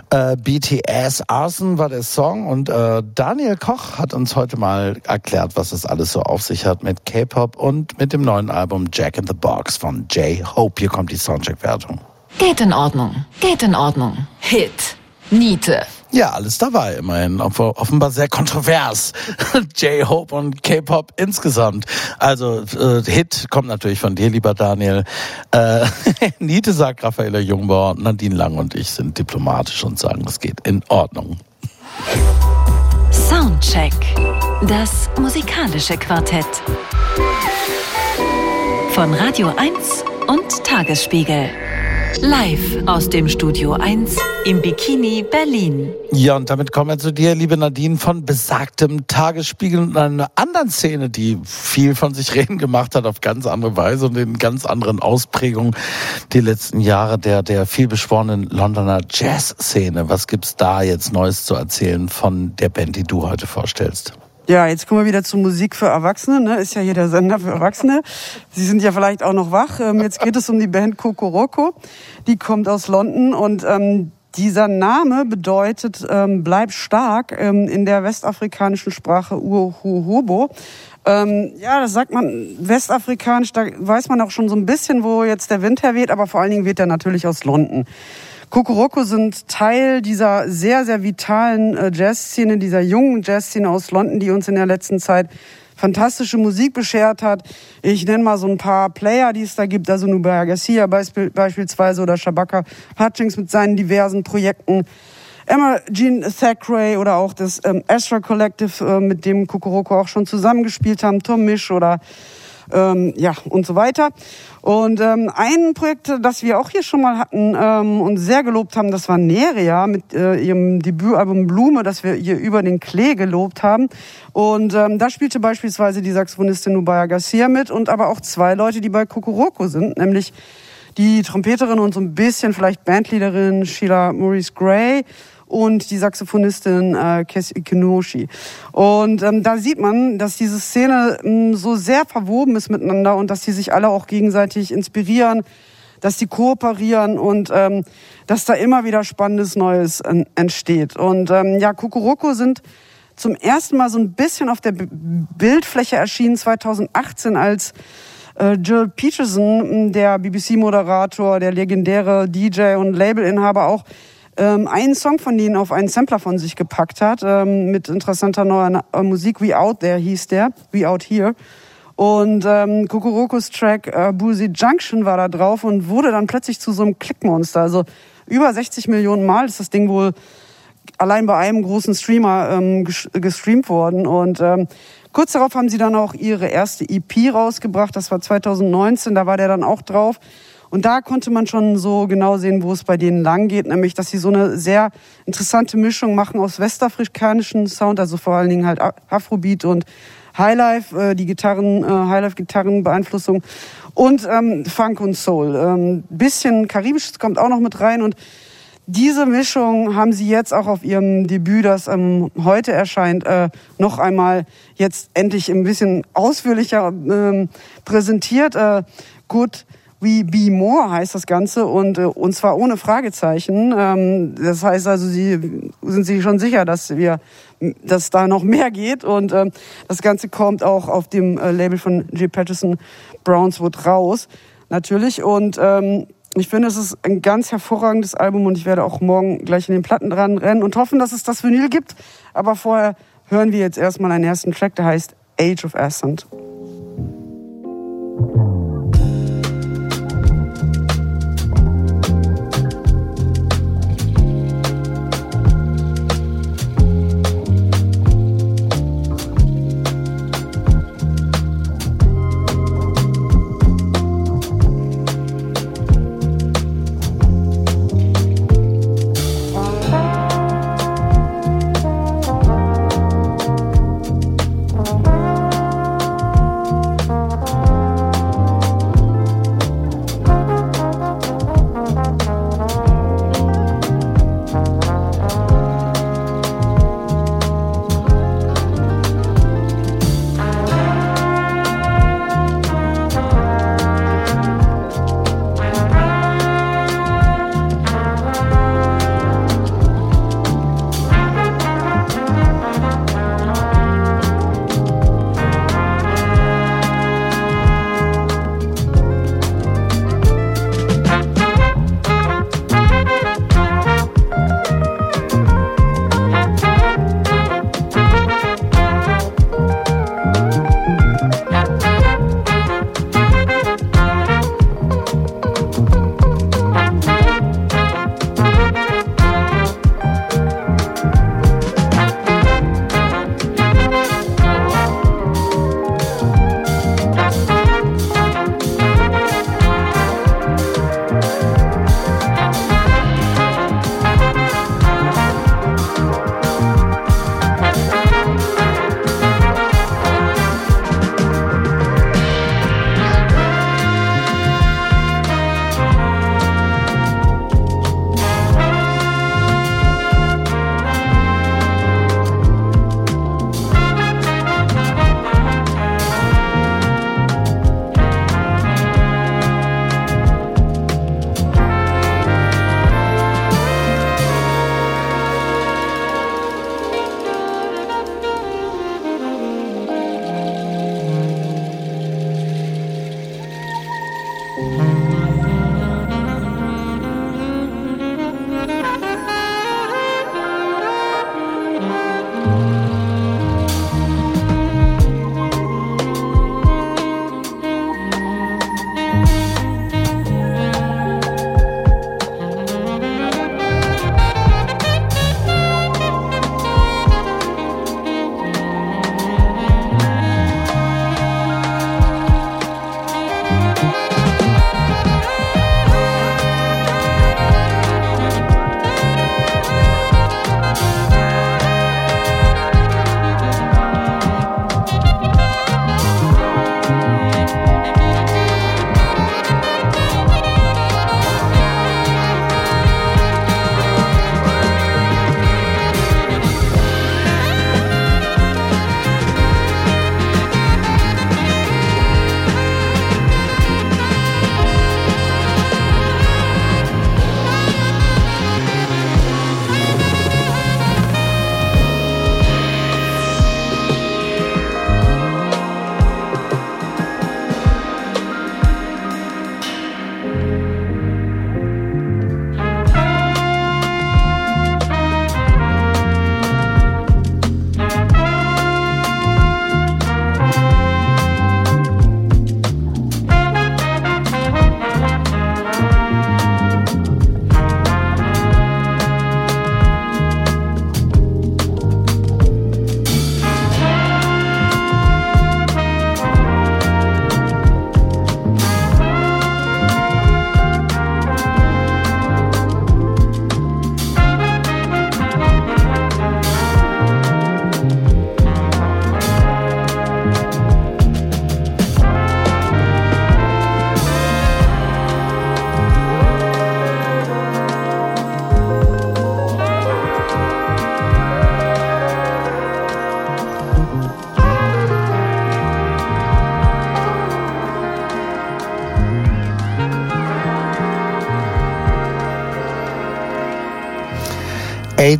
äh, BTS. Arson war der Song und äh, Daniel Koch hat uns heute mal erklärt, was es alles so auf sich hat mit K-Pop und mit dem neuen Album Jack in the Box von J-Hope. Hier kommt die Soundcheck-Wertung. Geht in Ordnung. Geht in Ordnung. Hit. Niete. Ja, alles dabei immerhin. Obwohl offenbar sehr kontrovers. (laughs) J-Hope und K-Pop insgesamt. Also äh, Hit kommt natürlich von dir, lieber Daniel. Äh, (laughs) Niete sagt Raffaella Jungbauer, Nadine Lang und ich sind diplomatisch und sagen, es geht in Ordnung. Soundcheck. Das musikalische Quartett. Von Radio 1 und Tagesspiegel. Live aus dem Studio 1 im Bikini Berlin. Ja, und damit kommen wir zu dir, liebe Nadine, von besagtem Tagesspiegel und einer anderen Szene, die viel von sich reden gemacht hat, auf ganz andere Weise und in ganz anderen Ausprägungen die letzten Jahre der, der vielbeschworenen Londoner Jazz-Szene. Was gibt's da jetzt Neues zu erzählen von der Band, die du heute vorstellst? Ja, jetzt kommen wir wieder zu Musik für Erwachsene. Ne? Ist ja hier der Sender für Erwachsene. Sie sind ja vielleicht auch noch wach. Ähm, jetzt geht es um die Band Kokoroko. Die kommt aus London und ähm, dieser Name bedeutet ähm, bleib stark ähm, in der westafrikanischen Sprache Urhobo. Ähm, ja, das sagt man westafrikanisch, da weiß man auch schon so ein bisschen, wo jetzt der Wind herweht, aber vor allen Dingen weht er natürlich aus London. Kokoroko sind Teil dieser sehr, sehr vitalen äh, Jazzszene, dieser jungen Jazzszene aus London, die uns in der letzten Zeit fantastische Musik beschert hat. Ich nenne mal so ein paar Player, die es da gibt, also Nubia Garcia beisp beispielsweise oder Shabaka Hutchings mit seinen diversen Projekten. Emma Jean Thackeray oder auch das ähm, Astra Collective, äh, mit dem Kokoroko auch schon zusammengespielt haben, Tom Misch oder ähm, ja und so weiter. Und ähm, ein Projekt, das wir auch hier schon mal hatten ähm, und sehr gelobt haben, das war Neria mit äh, ihrem Debütalbum Blume, das wir hier über den Klee gelobt haben. Und ähm, da spielte beispielsweise die Saxophonistin Nubaya Garcia mit und aber auch zwei Leute, die bei Kokoroko sind, nämlich die Trompeterin und so ein bisschen vielleicht Bandleaderin Sheila Maurice Gray und die Saxophonistin äh, Kes Ikenoshi. Und ähm, da sieht man, dass diese Szene ähm, so sehr verwoben ist miteinander und dass sie sich alle auch gegenseitig inspirieren, dass sie kooperieren und ähm, dass da immer wieder Spannendes Neues äh, entsteht. Und ähm, ja, Kokoroko sind zum ersten Mal so ein bisschen auf der B Bildfläche erschienen 2018 als Äh, Jill Peterson, der BBC-Moderator, der legendäre DJ und Labelinhaber auch, ähm, einen Song von denen auf einen Sampler von sich gepackt hat, ähm, mit interessanter neuer äh, Musik. We Out There hieß der, We Out Here. Und ähm, Kokorokos Track äh, Boozy Junction war da drauf und wurde dann plötzlich zu so einem Klickmonster. Also über 60 Millionen Mal ist das Ding wohl allein bei einem großen Streamer ähm, ges- gestreamt worden. Und ähm, kurz darauf haben sie dann auch ihre erste EP rausgebracht. Das war 2019, da war der dann auch drauf. Und da konnte man schon so genau sehen, wo es bei denen lang geht, nämlich, dass sie so eine sehr interessante Mischung machen aus westafrikanischen Sound, also vor allen Dingen halt Afrobeat und Highlife, äh, die Gitarren, äh, Highlife-Gitarrenbeeinflussung und ähm, Funk und Soul. Ähm, bisschen Karibisches kommt auch noch mit rein und diese Mischung haben sie jetzt auch auf ihrem Debüt, das ähm, heute erscheint, äh, noch einmal jetzt endlich ein bisschen ausführlicher ähm, präsentiert. Äh, Good We Be More heißt das Ganze und, äh, und zwar ohne Fragezeichen. Ähm, das heißt also, sie sind sich schon sicher, dass wir, dass da noch mehr geht und ähm, das Ganze kommt auch auf dem äh, Label von J. Patterson Brownswood raus, natürlich und ähm, ich finde, es ist ein ganz hervorragendes Album und ich werde auch morgen gleich in den Platten dran rennen und hoffen, dass es das Vinyl gibt. Aber vorher hören wir jetzt erstmal einen ersten Track, der heißt Age of Ascent.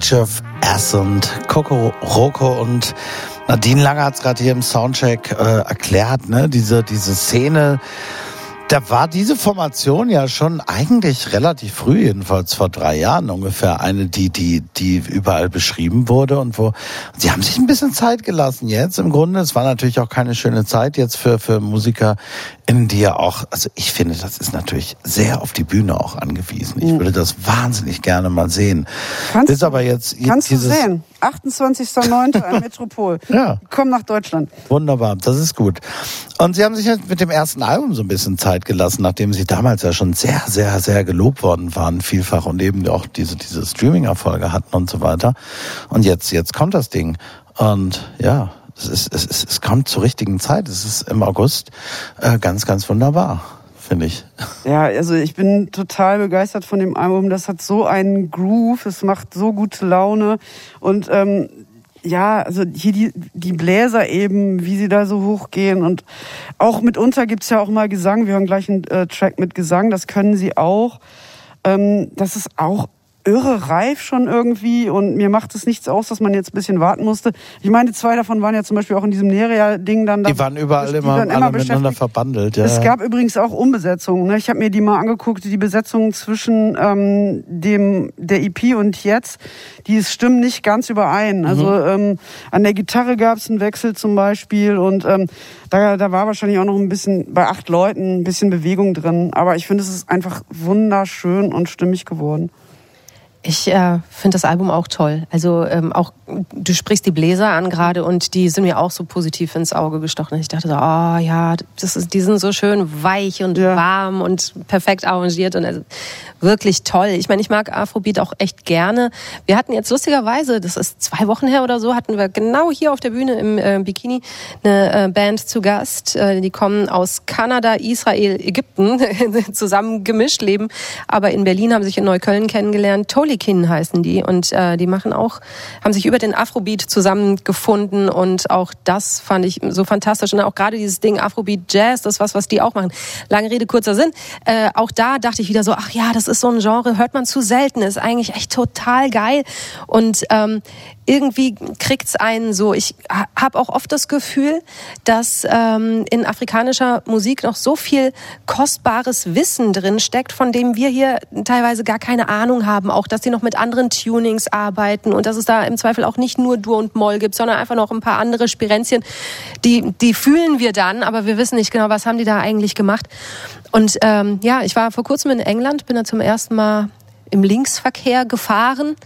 Age of Ascent, Coco Rocco und Nadine Lange hat es gerade hier im Soundcheck äh, erklärt, ne? Diese, diese Szene, da war diese Formation ja schon eigentlich relativ früh, jedenfalls vor drei Jahren ungefähr, eine, die, die, die überall beschrieben wurde und wo, sie haben sich ein bisschen Zeit gelassen jetzt im Grunde. Es war natürlich auch keine schöne Zeit jetzt für, für Musiker, in die ja auch, also ich finde, das ist natürlich sehr auf die Bühne auch angewiesen. Ich würde das wahnsinnig gerne mal sehen. Kannst, Ist aber jetzt kannst du sehen. 28.09. ein (laughs) Metropol. Ja. Komm nach Deutschland. Wunderbar, das ist gut. Und Sie haben sich halt mit dem ersten Album so ein bisschen Zeit gelassen, nachdem Sie damals ja schon sehr, sehr, sehr gelobt worden waren, vielfach und eben auch diese, diese Streaming-Erfolge hatten und so weiter. Und jetzt, jetzt kommt das Ding. Und ja, es, ist, es, ist, es kommt zur richtigen Zeit. Es ist im August äh, ganz, ganz wunderbar, finde ich. Ja, also ich bin total begeistert von dem Album. Das hat so einen Groove, es macht so gute Laune und ähm, ja, also hier die, die Bläser eben, wie sie da so hochgehen und auch mitunter gibt's ja auch mal Gesang. Wir hören gleich einen äh, Track mit Gesang, das können sie auch. Ähm, das ist auch irre reif schon irgendwie und mir macht es nichts aus, dass man jetzt ein bisschen warten musste. Ich meine, zwei davon waren ja zum Beispiel auch in diesem Neria-Ding dann. da- Die waren überall die immer, alle miteinander verbandelt. Ja. Es gab übrigens auch Umbesetzungen. Ne? Ich habe mir die mal angeguckt, die Besetzung zwischen ähm, dem der EP und jetzt, die stimmen nicht ganz überein. Also ähm, an der Gitarre gab es einen Wechsel zum Beispiel und ähm, da, da war wahrscheinlich auch noch ein bisschen bei acht Leuten ein bisschen Bewegung drin. Aber ich finde, es ist einfach wunderschön und stimmig geworden. Ich äh, finde das Album auch toll. Also ähm, auch du sprichst die Bläser an gerade und die sind mir auch so positiv ins Auge gestochen. Ich dachte so, oh ja, das ist, die sind so schön weich und Ja. warm und perfekt arrangiert und also wirklich toll. Ich meine, ich mag Afrobeat auch echt gerne. Wir hatten jetzt lustigerweise, das ist zwei Wochen her oder so, hatten wir genau hier auf der Bühne im äh, Bikini eine äh, Band zu Gast. Äh, die kommen aus Kanada, Israel, Ägypten (laughs) zusammen gemischt leben, aber in Berlin haben sich in Neukölln kennengelernt. Tolikin heißen die und äh, die machen auch, haben sich über den Afrobeat zusammengefunden und auch das fand ich so fantastisch und auch gerade dieses Ding Afrobeat Jazz, das ist was, was die auch machen. Lange Rede kurzer Sinn. Äh, auch da dachte ich wieder so, ach ja, das ist so ein Genre, hört man zu selten, ist eigentlich echt total geil und ähm, irgendwie kriegt's einen so. Ich ha- habe auch oft das Gefühl, dass ähm, in afrikanischer Musik noch so viel kostbares Wissen drin steckt, von dem wir hier teilweise gar keine Ahnung haben. Auch, dass die noch mit anderen Tunings arbeiten und dass es da im Zweifel auch nicht nur Dur und Moll gibt, sondern einfach noch ein paar andere Spirenzien, die, die fühlen wir dann, aber wir wissen nicht genau, was haben die da eigentlich gemacht. Und ähm, ja, ich war vor kurzem in England, bin da zum ersten Mal im Linksverkehr gefahren.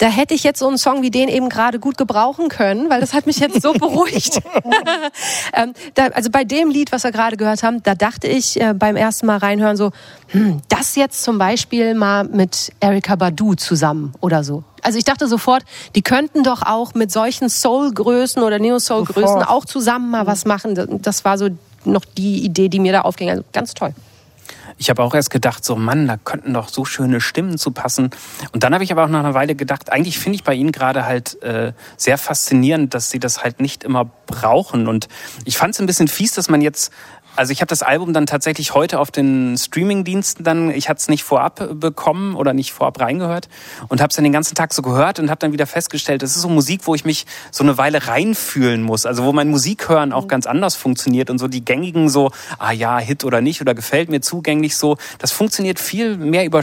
Da hätte ich jetzt so einen Song wie den eben gerade gut gebrauchen können, weil das hat mich jetzt so (laughs) beruhigt. (laughs) ähm, da, also bei dem Lied, was wir gerade gehört haben, da dachte ich äh, beim ersten Mal reinhören so, hm, das jetzt zum Beispiel mal mit Erika Badu zusammen oder so. Also ich dachte sofort, die könnten doch auch mit solchen Soul-Größen oder Neo-Soul-Größen auch zusammen mal was machen. Das war so noch die Idee, die mir da aufging. Also ganz toll. Ich habe auch erst gedacht, so Mann, da könnten doch so schöne Stimmen zu passen. Und dann habe ich aber auch nach einer Weile gedacht, eigentlich finde ich bei Ihnen gerade halt äh, sehr faszinierend, dass Sie das halt nicht immer brauchen. Und ich fand es ein bisschen fies, dass man jetzt also ich habe das Album dann tatsächlich heute auf den Streaming-Diensten dann, ich hatte es nicht vorab bekommen oder nicht vorab reingehört und habe es dann den ganzen Tag so gehört und habe dann wieder festgestellt, das ist so Musik, wo ich mich so eine Weile reinfühlen muss, also wo mein Musikhören auch ganz anders funktioniert und so die gängigen so, ah ja, Hit oder nicht oder gefällt mir zugänglich so, das funktioniert viel mehr über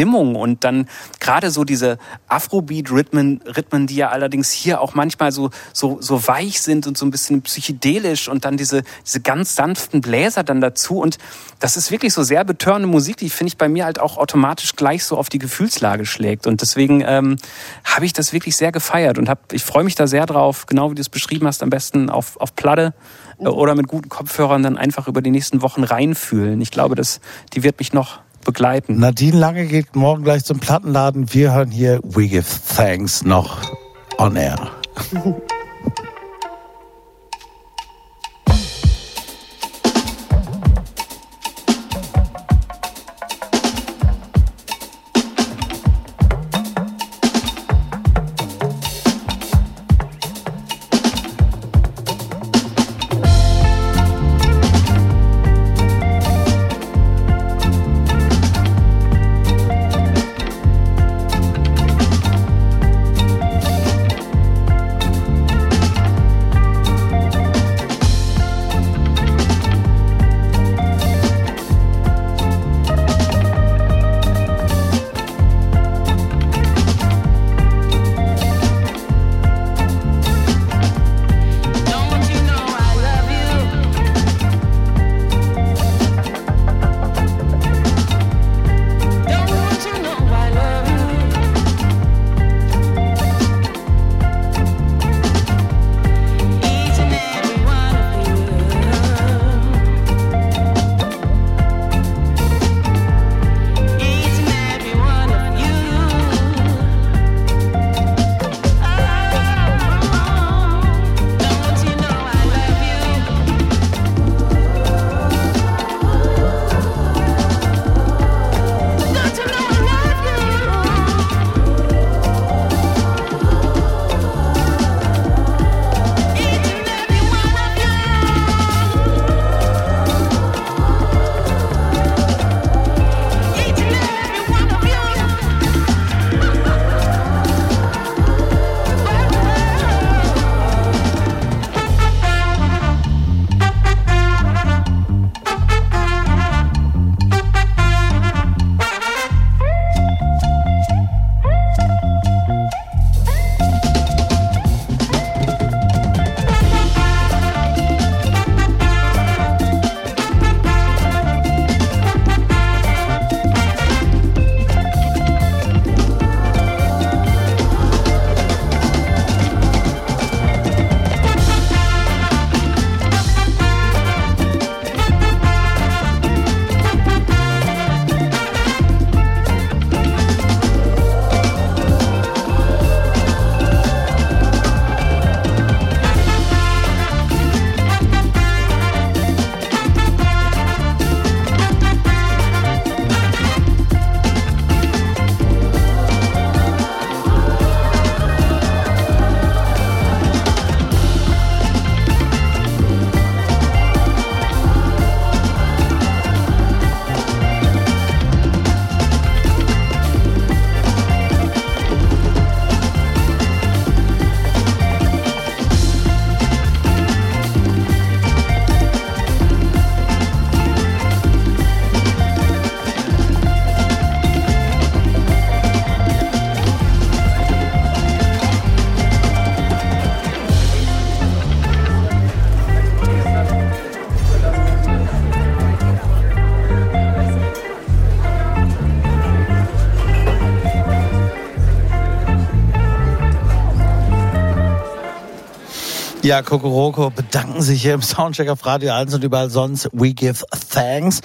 Stimmung. Und dann gerade so diese Afrobeat-Rhythmen, Rhythmen, die ja allerdings hier auch manchmal so, so, so weich sind und so ein bisschen psychedelisch und dann diese, diese ganz sanften Bläser dann dazu. Und das ist wirklich so sehr betörende Musik, die finde ich bei mir halt auch automatisch gleich so auf die Gefühlslage schlägt. Und deswegen ähm, habe ich das wirklich sehr gefeiert und hab, ich freue mich da sehr drauf, genau wie du es beschrieben hast, am besten auf, auf Platte äh, oder mit guten Kopfhörern dann einfach über die nächsten Wochen reinfühlen. Ich glaube, das, die wird mich noch begleiten. Nadine Lange geht morgen gleich zum Plattenladen. Wir hören hier We Give Thanks noch on air. (laughs) Ja, Kokoroko bedanken sich hier im Soundcheck auf Radio 1 und überall sonst. We give thanks.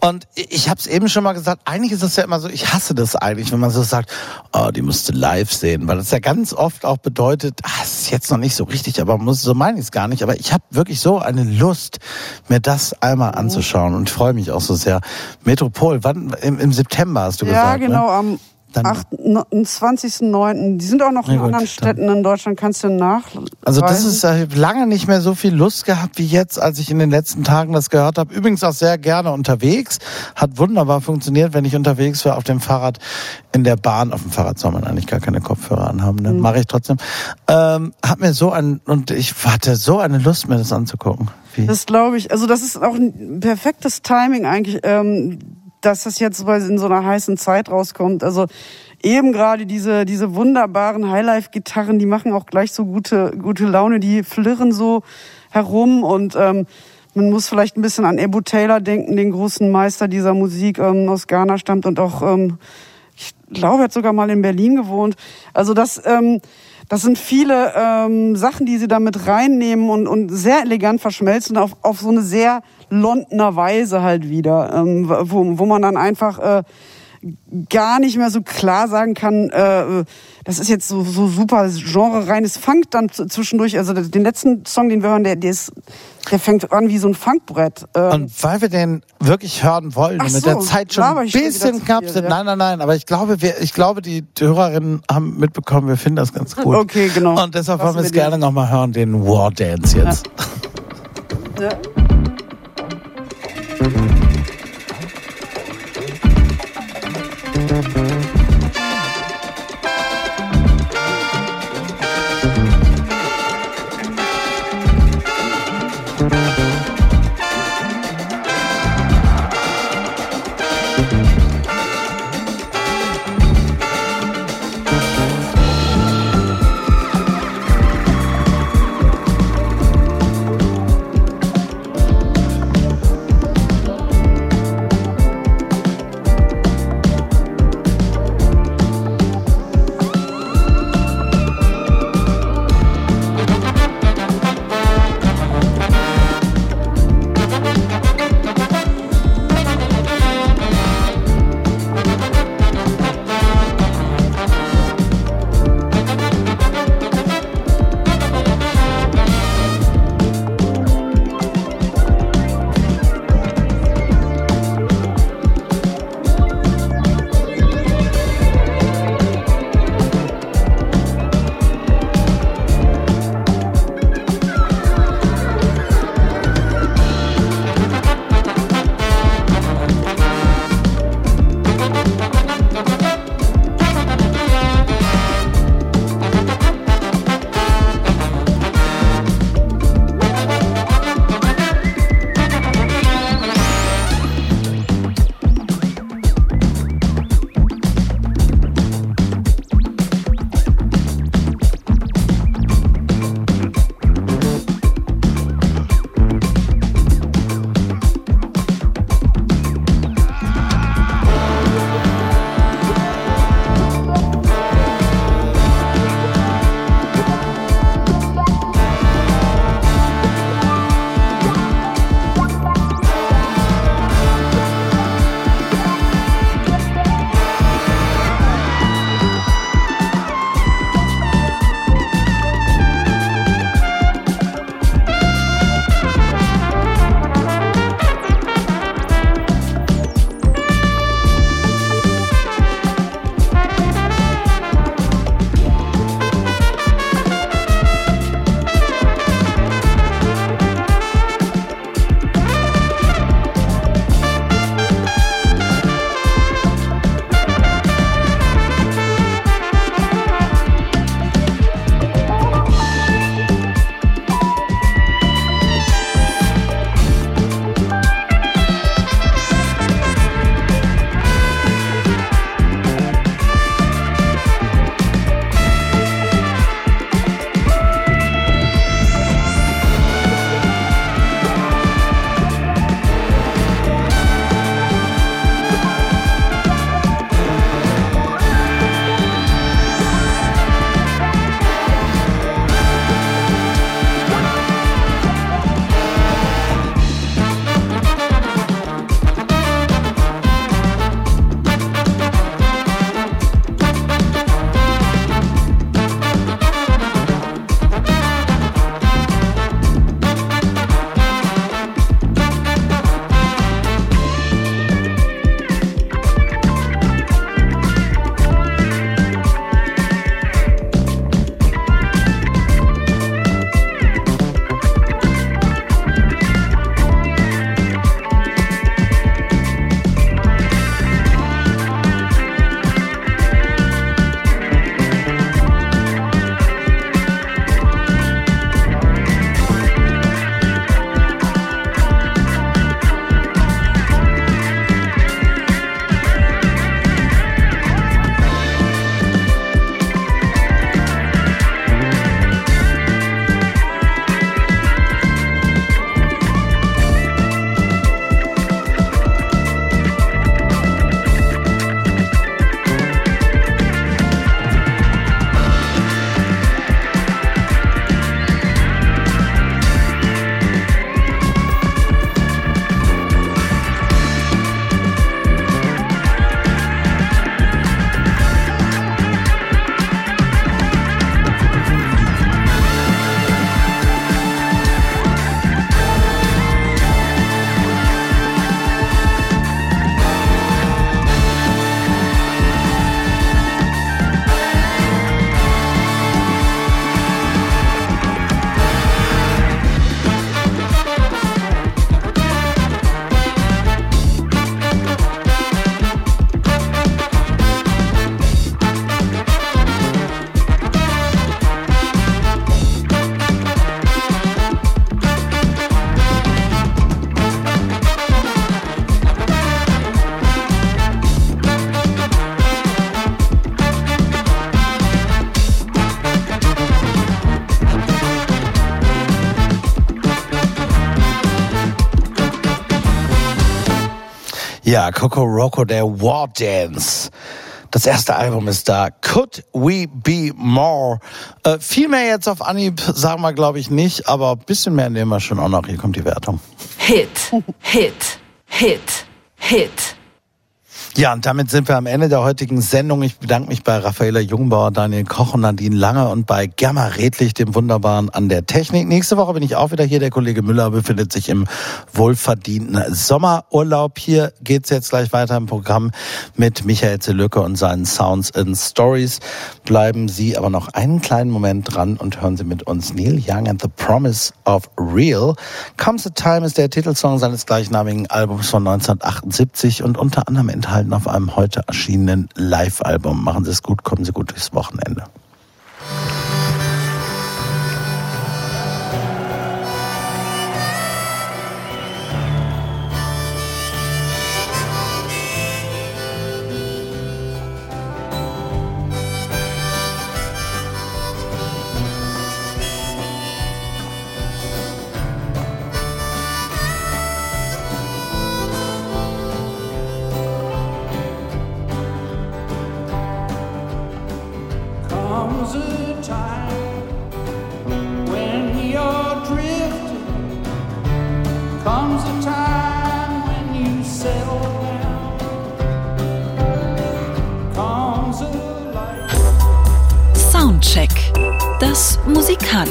Und ich habe es eben schon mal gesagt, eigentlich ist das ja immer so, ich hasse das eigentlich, wenn man so sagt, oh, die musste live sehen, weil das ja ganz oft auch bedeutet, ah, es ist jetzt noch nicht so richtig, aber muss, so meine ich es gar nicht. Aber ich habe wirklich so eine Lust, mir das einmal anzuschauen und freue mich auch so sehr. Metropol, wann? Im, im September hast du Ja, gesagt. genau, Ne? am Dann- 28.09. Die sind auch noch Na in gut, anderen Städten in Deutschland, kannst du nach. Also das ist, ich habe lange nicht mehr so viel Lust gehabt wie jetzt, als ich in den letzten Tagen das gehört habe. Übrigens auch sehr gerne unterwegs. Hat wunderbar funktioniert, wenn ich unterwegs war auf dem Fahrrad, in der Bahn. Auf dem Fahrrad soll man eigentlich gar keine Kopfhörer anhaben, ne? Mhm. Mache ich trotzdem. Ähm, hat mir so ein, und ich hatte so eine Lust, mir das anzugucken. Wie? Das glaube ich. Also das ist auch ein perfektes Timing eigentlich, ähm, dass das jetzt in so einer heißen Zeit rauskommt. Also eben gerade diese diese wunderbaren Highlife-Gitarren, die machen auch gleich so gute gute Laune. Die flirren so herum und ähm, man muss vielleicht ein bisschen an Ebu Taylor denken, den großen Meister dieser Musik ähm, aus Ghana stammt und auch ähm, ich glaube, er hat sogar mal in Berlin gewohnt. Also das, ähm, das sind viele ähm, Sachen, die sie da mit reinnehmen und, und sehr elegant verschmelzen auf, auf so eine sehr Londoner Weise halt wieder, ähm, wo, wo man dann einfach äh, gar nicht mehr so klar sagen kann, äh, das ist jetzt so, so super genre-reines Funk dann zwischendurch. Also den letzten Song, den wir hören, der, der, ist, der fängt an wie so ein Funkbrett. Ähm, Und weil wir den wirklich hören wollen und mit so, der Zeit schon ein bisschen knapp sind. ja. Nein, nein, nein. Aber ich glaube, wir, ich glaube, die Hörerinnen haben mitbekommen, wir finden das ganz gut. Okay, genau. Und deshalb Lassen wollen wir es gerne nochmal hören, den War Dance jetzt. ja. Ja, (laughs) Coco Roco, der War Dance. Das erste Album ist da. Could We Be More? Äh, viel mehr jetzt auf Anhieb sagen wir, glaube ich, nicht, aber ein bisschen mehr nehmen wir schon auch noch. Hier kommt die Wertung. Hit, Hit, Hit, Hit. Ja, und damit sind wir am Ende der heutigen Sendung. Ich bedanke mich bei Raffaela Jungbauer, Daniel Koch und Nadine Lange und bei Germa Redlich, dem Wunderbaren an der Technik. Nächste Woche bin ich auch wieder hier. Der Kollege Müller befindet sich im wohlverdienten Sommerurlaub. Hier geht's jetzt gleich weiter im Programm mit Michael Zelücke und seinen Sounds and Stories. Bleiben Sie aber noch einen kleinen Moment dran und hören Sie mit uns Neil Young and the Promise of Real. Comes a Time ist der Titelsong seines gleichnamigen Albums von 1978 und unter anderem enthalten auf einem heute erschienenen Live-Album. Machen Sie es gut, kommen Sie gut durchs Wochenende.